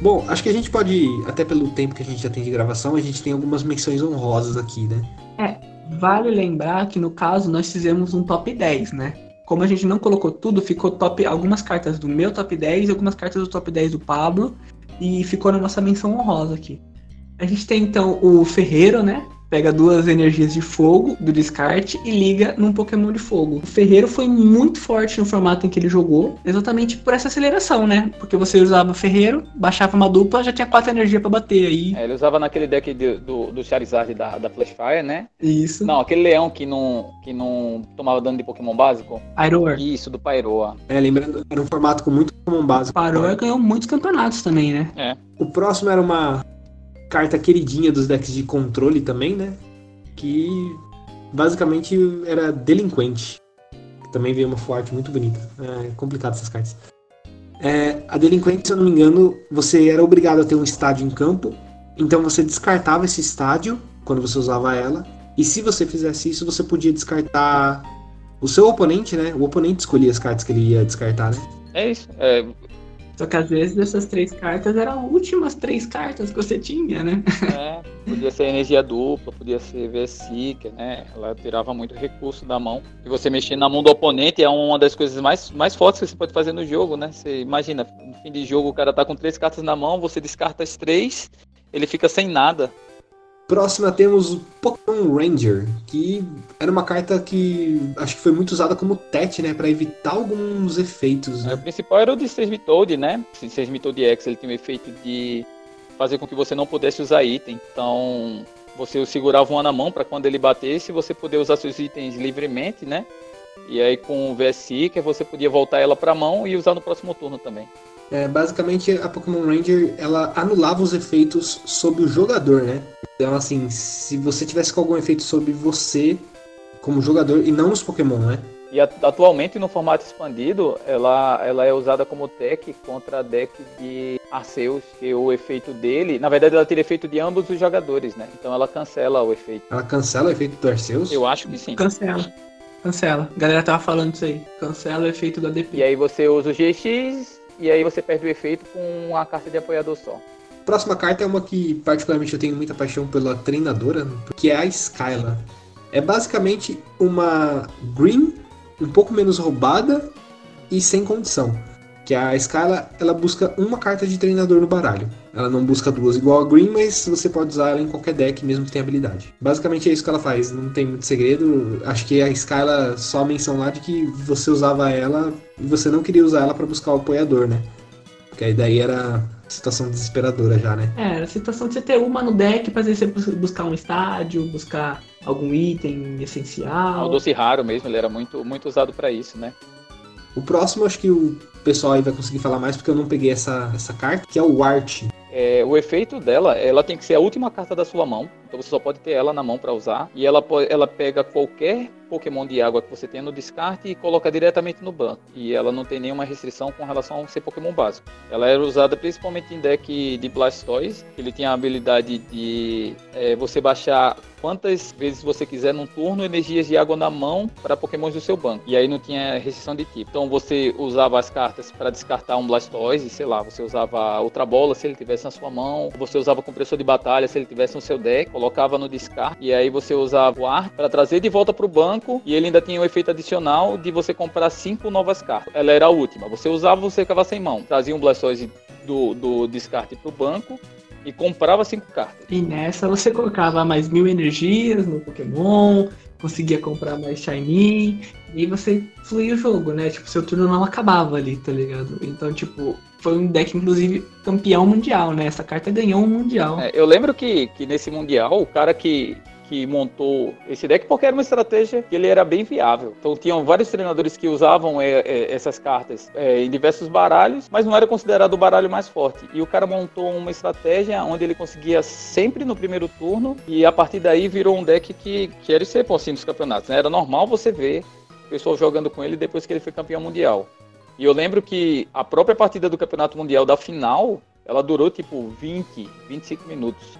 Speaker 1: Bom, acho que a gente pode, até pelo tempo que a gente já tem de gravação, a gente tem algumas menções honrosas aqui, né?
Speaker 3: É, vale lembrar que no caso nós fizemos um top 10, né? Como a gente não colocou tudo, ficou top algumas cartas do meu top 10 e algumas cartas do top 10 do Pablo. E ficou na nossa menção honrosa aqui. A gente tem então o Ferreiro, né? Pega duas energias de fogo do descarte e liga num Pokémon de fogo. O Ferreiro foi muito forte no formato em que ele jogou, exatamente por essa aceleração, né? Porque você usava Ferreiro, baixava uma dupla, já tinha quatro energias para bater aí.
Speaker 2: É, ele usava naquele deck de, do, do Charizard da, da Flashfire, né?
Speaker 3: Isso.
Speaker 2: Não, aquele leão que não, que não tomava dano de Pokémon básico.
Speaker 3: Pyroar.
Speaker 2: Isso, do Pyroa.
Speaker 1: É, lembrando, era um formato com muito Pokémon básico.
Speaker 3: Pyroar ganhou muitos campeonatos também, né?
Speaker 2: É.
Speaker 1: O próximo era uma carta queridinha dos decks de controle também, né? Que basicamente era delinquente. Também veio uma forte muito bonita. É complicado essas cartas. É, a delinquente, se eu não me engano, você era obrigado a ter um estádio em campo. Então você descartava esse estádio quando você usava ela. E se você fizesse isso, você podia descartar o seu oponente, né? O oponente escolhia as cartas que ele ia descartar, né?
Speaker 2: É isso. É,
Speaker 3: Só que às vezes essas três cartas eram as últimas três cartas que você tinha, né?
Speaker 2: É, podia ser energia dupla, podia ser V-Seeker, né? Ela tirava muito recurso da mão. E você mexer na mão do oponente é uma das coisas mais, mais fortes que você pode fazer no jogo, né? Você imagina, no fim de jogo o cara tá com três cartas na mão, você descarta as três, ele fica sem nada.
Speaker 1: Próxima temos o Pokémon Ranger, que era uma carta que acho que foi muito usada como TET, né? Pra evitar alguns efeitos.
Speaker 2: É,
Speaker 1: Né?
Speaker 2: O principal era o de Seismitoad, né? Esse Seismitoad X ele tem o efeito de fazer com que você não pudesse usar item. Então você segurava uma na mão para quando ele batesse você poder usar seus itens livremente, né? E aí com o VS Seeker você podia voltar ela para mão e usar no próximo turno também.
Speaker 1: É, basicamente, a Pokémon Ranger ela anulava os efeitos sobre o jogador, né? Então, assim, se você tivesse com algum efeito sobre você como jogador e não nos Pokémon, né?
Speaker 2: E a- atualmente no formato expandido, ela, ela é usada como tech contra deck de Arceus, que o efeito dele, na verdade ela tira efeito de ambos os jogadores, né? Então ela cancela o efeito.
Speaker 1: Ela cancela o efeito do Arceus.
Speaker 2: Eu acho que sim.
Speaker 3: Cancela. Cancela. A galera tava falando isso aí. Cancela o efeito do ADP.
Speaker 2: E aí você usa o GX e aí você perde o efeito com a carta de apoiador só.
Speaker 1: Próxima carta é uma que particularmente eu tenho muita paixão pela treinadora, que é a Skyla. É basicamente uma Green um pouco menos roubada e sem condição. Que a Skyla, ela busca uma carta de treinador no baralho. Ela não busca duas igual a Green, mas você pode usar ela em qualquer deck, mesmo que tenha habilidade. Basicamente é isso que ela faz, não tem muito segredo. Acho que a Skyla só a menção lá de que você usava ela e você não queria usar ela para buscar o apoiador, né? Porque aí daí era situação desesperadora já, né?
Speaker 3: É, era a situação de você ter uma no deck pra você bus- buscar um estádio, buscar algum item
Speaker 2: O
Speaker 3: essencial.
Speaker 2: doce raro mesmo, ele era muito, muito usado para isso, né?
Speaker 1: O próximo acho que o pessoal aí vai conseguir falar mais porque eu não peguei essa, essa carta, que é o Art.
Speaker 2: É, o efeito dela, ela tem que ser a última carta da sua mão, então você só pode ter ela na mão para usar. E ela, ela pega qualquer Pokémon de água que você tenha no descarte e coloca diretamente no banco. E ela não tem nenhuma restrição com relação a ser Pokémon básico. Ela era usada principalmente em deck de Blastoise. Ele tinha a habilidade de é, você baixar quantas vezes você quiser num turno energias de água na mão para Pokémons do seu banco. E aí não tinha restrição de tipo. Então você usava as cartas para descartar um Blastoise, sei lá, você usava outra bola se ele tivesse na sua mão, você usava compressor de batalha se ele tivesse no seu deck, colocava no descarte e aí você usava o ar para trazer de volta para o banco e ele ainda tinha o efeito adicional de você comprar cinco novas cartas. Ela era a última. Você usava, você ficava sem mão. Trazia um Blastoise do, do descarte para o banco e comprava cinco cartas.
Speaker 3: E nessa você colocava mais mil energias no Pokémon, conseguia comprar mais Shiny, e você fluía o jogo, né? Tipo, seu turno não acabava ali, tá ligado? Então, tipo, foi um deck, inclusive, campeão mundial, né? Essa carta ganhou um mundial.
Speaker 2: É, eu lembro que, que nesse Mundial, o cara que, que montou esse deck, porque era uma estratégia que ele era bem viável. Então tinham vários treinadores que usavam é, é, essas cartas é, em diversos baralhos, mas não era considerado o baralho mais forte. E o cara montou uma estratégia onde ele conseguia sempre no primeiro turno, e a partir daí virou um deck que, que era ser assim nos campeonatos. né? Era normal você ver o pessoal jogando com ele depois que ele foi campeão mundial. E eu lembro que a própria partida do Campeonato Mundial da final, ela durou tipo 20, 25 minutos.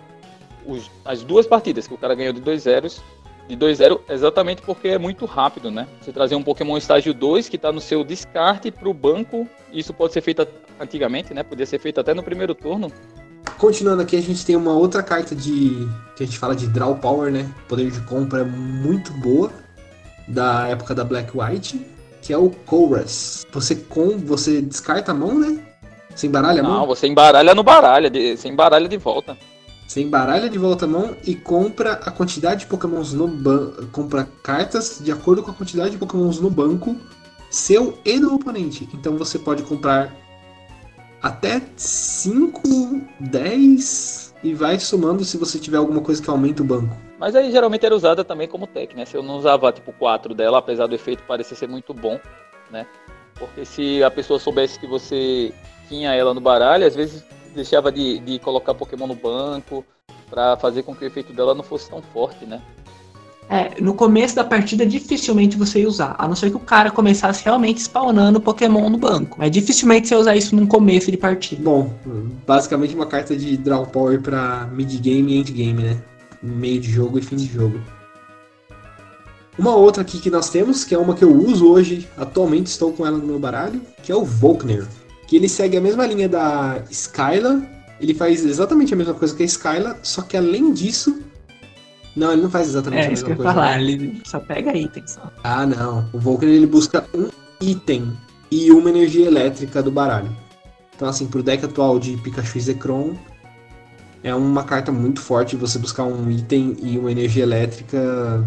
Speaker 2: Os- as duas partidas que o cara ganhou de 2 zeros de 2-0 exatamente porque é muito rápido, né? Você trazer um Pokémon estágio 2 que está no seu descarte para o banco, isso pode ser feito antigamente, né? Podia ser feito até no primeiro turno.
Speaker 1: Continuando aqui, a gente tem uma outra carta de. que a gente fala de Draw Power, né? Poder de compra muito boa, da época da Black White, que é o Chorus. Você com. você descarta a mão, né? Você embaralha a mão?
Speaker 2: Não, você embaralha no baralha, você embaralha de volta.
Speaker 1: Você embaralha de volta a mão e compra a quantidade de pokémons no banco. Compra cartas de acordo com a quantidade de pokémons no banco, seu e do oponente. Então você pode comprar até 5, 10 e vai somando se você tiver alguma coisa que aumenta o banco.
Speaker 2: Mas aí geralmente era usada também como tech, né? Se eu não usava tipo 4 dela, apesar do efeito parecer ser muito bom, né? Porque se a pessoa soubesse que você tinha ela no baralho, às vezes deixava de, de colocar Pokémon no banco para fazer com que o efeito dela não fosse tão forte, né?
Speaker 3: É, no começo da partida dificilmente você ia usar, a não ser que o cara começasse realmente spawnando Pokémon no banco. Mas dificilmente você ia usar isso no começo de partida.
Speaker 1: Bom, basicamente uma carta de draw power para mid game e end game, né? Meio de jogo e fim de jogo. Uma outra aqui que nós temos, que é uma que eu uso hoje, atualmente estou com ela no meu baralho, que é o Volkner que ele segue a mesma linha da Skyla. Ele faz exatamente a mesma coisa que a Skyla, só que além disso. Não, ele não faz exatamente
Speaker 3: é,
Speaker 1: a mesma
Speaker 3: coisa. É, isso que eu ia falar, ele só pega itens só.
Speaker 1: Ah, não. O Vulcan ele busca um item e uma energia elétrica do baralho. Então, assim, pro deck atual de Pikachu e Zekrom, é uma carta muito forte você buscar um item e uma energia elétrica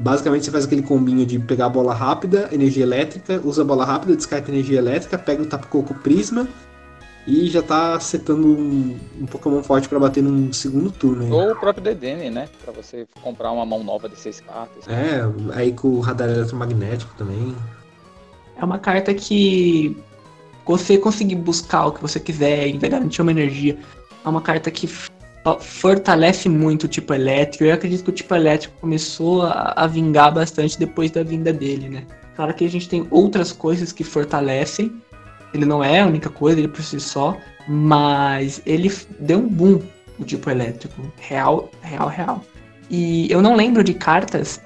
Speaker 1: Basicamente você faz aquele combinho de pegar a bola rápida, energia elétrica, usa a bola rápida, descarta energia elétrica, pega o Tapu Prisma e já tá setando um, um Pokémon forte para bater num segundo turno. Aí.
Speaker 2: Ou o próprio Dedenne, né? Pra você comprar uma mão nova de seis cartas.
Speaker 1: É, aí com o radar eletromagnético também.
Speaker 3: É uma carta que você conseguir buscar o que você quiser e vai garantir uma energia. É uma carta que fortalece muito o tipo elétrico. Eu acredito que o tipo elétrico começou a, a, vingar bastante depois da vinda dele, né? Claro que a gente tem outras coisas que fortalecem. Ele não é a única coisa, ele por si só, mas ele deu um boom o tipo elétrico, real, real, real. E eu não lembro de cartas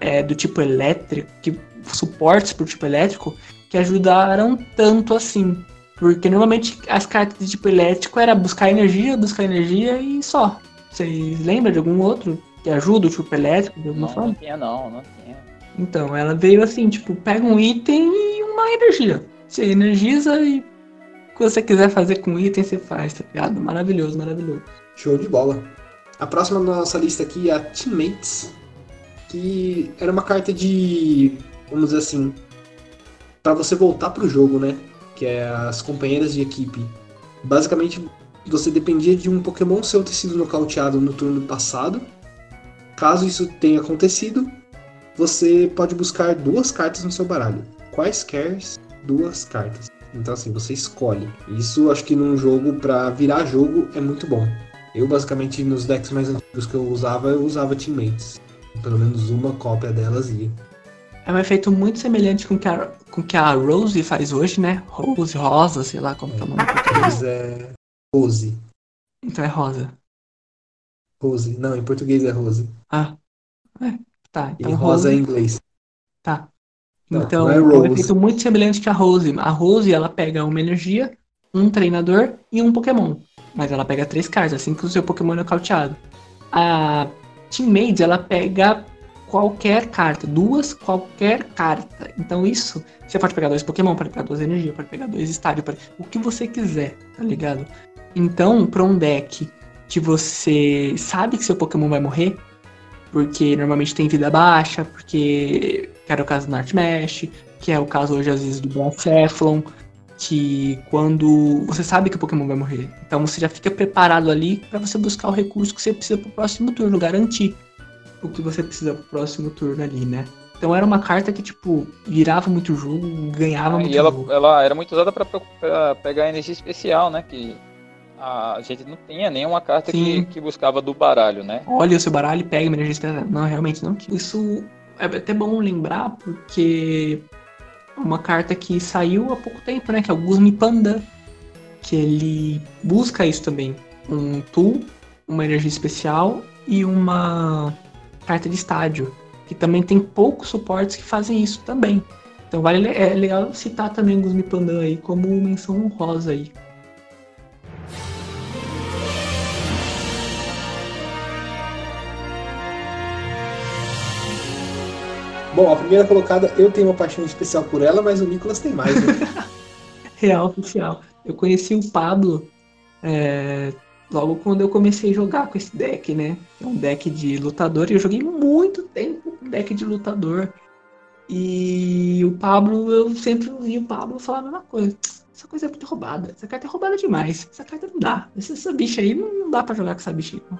Speaker 3: é, do tipo elétrico, que suportes pro tipo elétrico, que ajudaram tanto assim. Porque normalmente as cartas de tipo elétrico era buscar energia, buscar energia e só. Vocês lembram de algum outro que ajuda o tipo elétrico de alguma
Speaker 2: não,
Speaker 3: forma?
Speaker 2: Não tinha não, não tinha.
Speaker 3: Então, ela veio assim, tipo, pega um item e uma energia. Você energiza e o que você quiser fazer com o item, você faz, tá ligado? Maravilhoso, maravilhoso.
Speaker 1: Show de bola. A próxima na nossa lista aqui é a Teammates, que era uma carta de, vamos dizer assim, para você voltar pro jogo, né? Que é as companheiras de equipe. Basicamente, você dependia de um Pokémon seu ter sido nocauteado no turno passado. Caso isso tenha acontecido, você pode buscar duas cartas no seu baralho. Quaisquer duas cartas. Então assim, você escolhe. Isso acho que num jogo para virar jogo é muito bom. Eu basicamente nos decks mais antigos que eu usava, eu usava teammates. Pelo menos uma cópia delas ia.
Speaker 3: É um efeito muito semelhante com o que a, com que a Rose faz hoje, né? Rose, Rosa, sei lá como tá o nome
Speaker 1: português. É Rose.
Speaker 3: Então é Rosa.
Speaker 1: Rose. Não, em português é Rose.
Speaker 3: Ah. É, tá.
Speaker 1: Então e Rosa Rose... em inglês.
Speaker 3: Tá. Então, é, é um efeito muito semelhante que a Rose. A Rose, ela pega uma energia, um treinador e um Pokémon. Mas ela pega três cartas, assim que o seu Pokémon é nocauteado. A Teammates, ela pega qualquer carta, duas qualquer carta. Então isso, você pode pegar dois Pokémon, pode pegar duas energias, pode pegar dois estádios, pode... o que você quiser, tá ligado? Então, para um deck que você sabe que seu Pokémon vai morrer, porque normalmente tem vida baixa, porque que era o caso do Nightmash, que é o caso hoje às vezes do Blacephalon, que quando você sabe que o Pokémon vai morrer, então você já fica preparado ali para você buscar o recurso que você precisa pro próximo turno, garantir o que você precisa pro próximo turno ali, né? Então era uma carta que, tipo, virava muito jogo, ganhava ah, muito
Speaker 2: e ela,
Speaker 3: jogo.
Speaker 2: ela era muito usada para pegar energia especial, né? Que a gente não tinha nenhuma carta que, que, buscava do baralho, né?
Speaker 3: Olha o seu baralho e pega uma energia especial. Não, realmente não tinha. Isso é até bom lembrar, porque uma carta que saiu há pouco tempo, né? Que é o Guzmi Panda. Que ele busca isso também. Um tool, uma energia especial e uma carta de estádio, que também tem poucos suportes que fazem isso também. Então vale é legal citar também o Guzmi Pandan aí como menção honrosa aí.
Speaker 1: Bom, a primeira colocada, eu tenho uma paixão especial por ela, mas o Nicolas tem mais. Né?
Speaker 3: Real oficial. Eu conheci o Pablo é, logo quando eu comecei a jogar com esse deck, né? É um deck de lutador e eu joguei muito tempo com deck de lutador. E o Pablo, eu sempre ouvi o Pablo falar a mesma coisa. Essa coisa é muito roubada. Essa carta é roubada demais. Essa carta não dá. Essa, essa bicha aí não, dá para jogar com essa bicha aí. Não.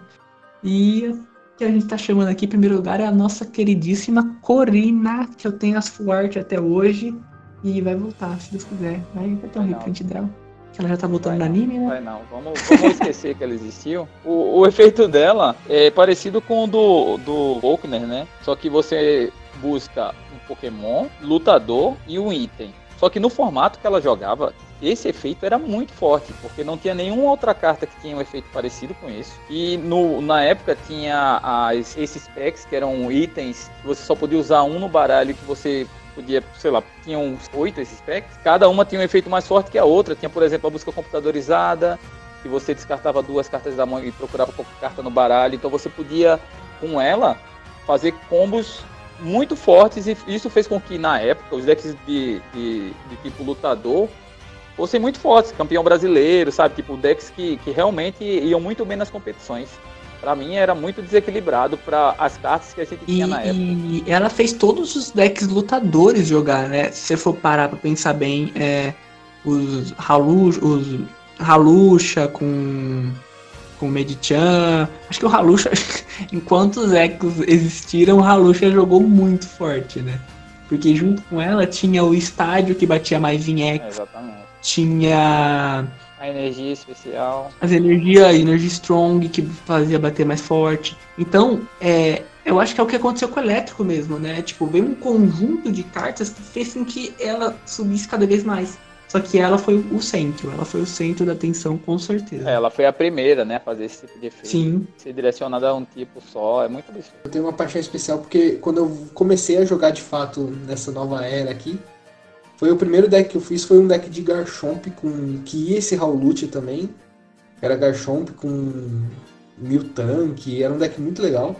Speaker 3: E que a gente tá chamando aqui em primeiro lugar é a nossa queridíssima Corina, que eu tenho as full art até hoje. E vai voltar, se Deus quiser. Vai, vai ter um reprint dela. Ela já tá voltando no anime, né?
Speaker 2: Vai não, vamos, vamos esquecer que ela existiu. O, o, efeito dela é parecido com o do, do Volkner, né? Só que você busca um Pokémon, lutador e um item. Só que no formato que ela jogava, esse efeito era muito forte, porque não tinha nenhuma outra carta que tinha um efeito parecido com isso. E no, na época tinha as, esses packs, que eram itens que você só podia usar um no baralho, que você podia, sei lá, tinha uns oito esses packs. Cada uma tinha um efeito mais forte que a outra. Tinha, por exemplo, a busca computadorizada, que você descartava duas cartas da mão e procurava qualquer carta no baralho. Então você podia, com ela, fazer combos muito fortes e isso fez com que na época os decks de, de, de tipo lutador fossem muito fortes, campeão brasileiro, sabe? Tipo, decks que, que realmente iam muito bem nas competições. Para mim era muito desequilibrado para as cartas que a gente
Speaker 3: e,
Speaker 2: tinha na época.
Speaker 3: E ela fez todos os decks lutadores jogar, né? Se você for parar para pensar bem, é, os Halush, os Halusha com com o Medichan. Acho que o Halusha, enquanto os Ecos existiram, o Halusha jogou muito forte, né? Porque junto com ela tinha o estádio que batia mais em Ecos.
Speaker 2: exatamente.
Speaker 3: Tinha.
Speaker 2: A energia especial.
Speaker 3: As energias, a energia strong que fazia bater mais forte. Então, é, eu acho que é o que aconteceu com o elétrico mesmo, né? Tipo, veio um conjunto de cartas que fez com que ela subisse cada vez mais. Só que ela foi o centro, ela foi o centro da atenção, com certeza.
Speaker 2: É, ela foi a primeira, né, a fazer esse tipo de efeito.
Speaker 3: Sim.
Speaker 2: Ser direcionada a um tipo só, é muito absurdo.
Speaker 1: Eu tenho uma paixão especial porque quando eu comecei a jogar de fato nessa nova era aqui, foi o primeiro deck que eu fiz, foi um deck de Garchomp com que esse Howlute também. Era Garchomp com Miltank, era um deck muito legal.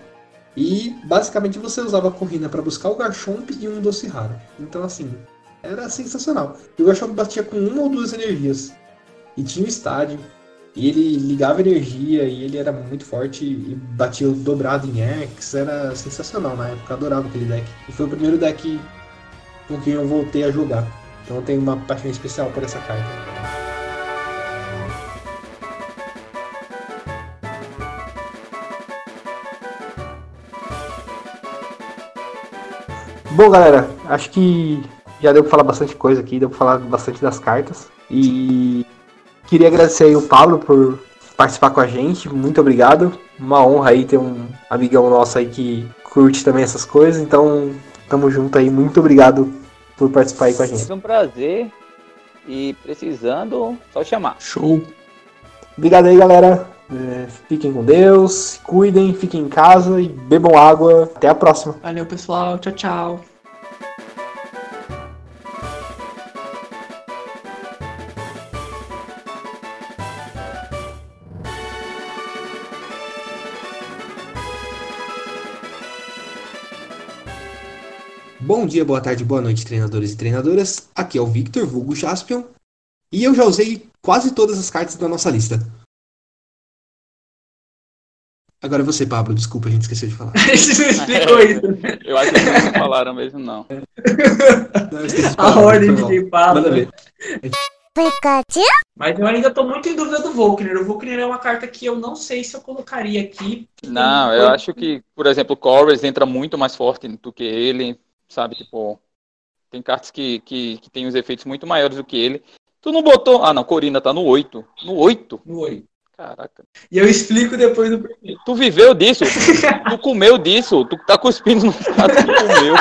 Speaker 1: E basicamente você usava a Corrina para buscar o Garchomp e um Doce Raro. Então assim, era sensacional. E o Garchomp batia com uma ou duas energias. E tinha o estádio. E ele ligava energia e ele era muito forte e batia dobrado em X. Era sensacional na época, adorava aquele deck. E foi o primeiro deck com quem eu voltei a jogar. Então eu tenho uma paixão especial por essa carta. Bom, galera, acho que já deu pra falar bastante coisa aqui, deu pra falar bastante das cartas. E queria agradecer aí o Pablo por participar com a gente. Muito obrigado. Uma honra aí ter um amigão nosso aí que curte também essas coisas. Então, tamo junto aí. Muito obrigado por participar aí com a gente.
Speaker 2: É um prazer. E precisando, só chamar.
Speaker 3: Show.
Speaker 1: Obrigado aí, galera. É, fiquem com Deus, cuidem, fiquem em casa e bebam água. Até a próxima.
Speaker 3: Valeu, pessoal. Tchau, tchau.
Speaker 1: Bom dia, boa tarde, boa noite, treinadores e treinadoras. Aqui é o Victor Vulgo Jaspion. E eu já usei quase todas as cartas da nossa lista. Agora é você, Pablo. Desculpa, a gente esqueceu de falar.
Speaker 3: Você não explicou isso.
Speaker 2: Eu acho que eles não falaram mesmo, não.
Speaker 1: Não, de
Speaker 3: A ordem de Pablo.
Speaker 1: Manda ver.
Speaker 3: Mas eu ainda tô muito em dúvida do Volkner. O Volkner é uma carta que eu não sei se eu colocaria aqui.
Speaker 2: Não, eu acho que, por exemplo, o Corvus entra muito mais forte do que ele, sabe? Tipo, tem cartas que, que, que tem os efeitos muito maiores do que ele. Tu não botou. Ah, não, Corina tá no 8. No 8?
Speaker 3: No oi.
Speaker 2: Caraca.
Speaker 3: E eu explico depois do porquê.
Speaker 2: Tu viveu disso? tu comeu disso? Tu tá cuspindo no prato que comeu.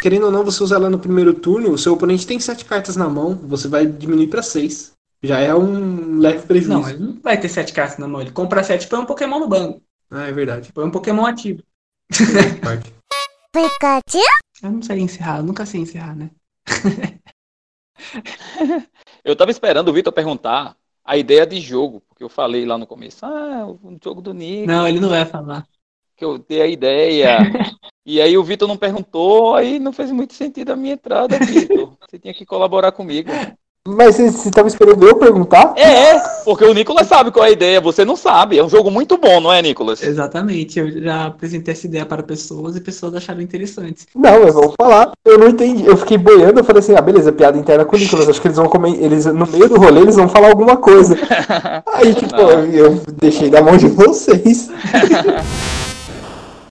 Speaker 1: Querendo ou não, você usa ela no primeiro turno, o seu oponente tem sete cartas na mão, você vai diminuir pra seis. Já é um leve prejuízo.
Speaker 3: Não, ele não vai ter sete cartas na mão. Ele compra sete põe um Pokémon no banco.
Speaker 4: Ah, é verdade.
Speaker 3: Foi um Pokémon ativo.
Speaker 4: Parte.
Speaker 3: Eu não sei encerrar, eu nunca sei encerrar, né?
Speaker 2: Eu tava esperando o Vitor perguntar a ideia de jogo, porque eu falei lá no começo, ah, o jogo do Nick,
Speaker 3: Não, ele não vai falar.
Speaker 2: que eu dei a ideia. e aí o Vitor não perguntou, aí não fez muito sentido a minha entrada, Vitor. Você tinha que colaborar comigo.
Speaker 1: Mas você, você tava esperando eu perguntar?
Speaker 2: É, porque o Nicolas sabe qual é a ideia, você não sabe. É um jogo muito bom, não é, Nicolas?
Speaker 3: Exatamente, eu já apresentei essa ideia para pessoas e pessoas acharam interessante.
Speaker 1: Não, eu vou falar. Eu não entendi. Eu fiquei boiando, eu falei assim, ah, beleza, piada interna com o Nicolas. Acho que eles vão comer. Eles, no meio do rolê, eles vão falar alguma coisa. Aí, tipo,
Speaker 2: Não.
Speaker 1: eu deixei da mão de vocês.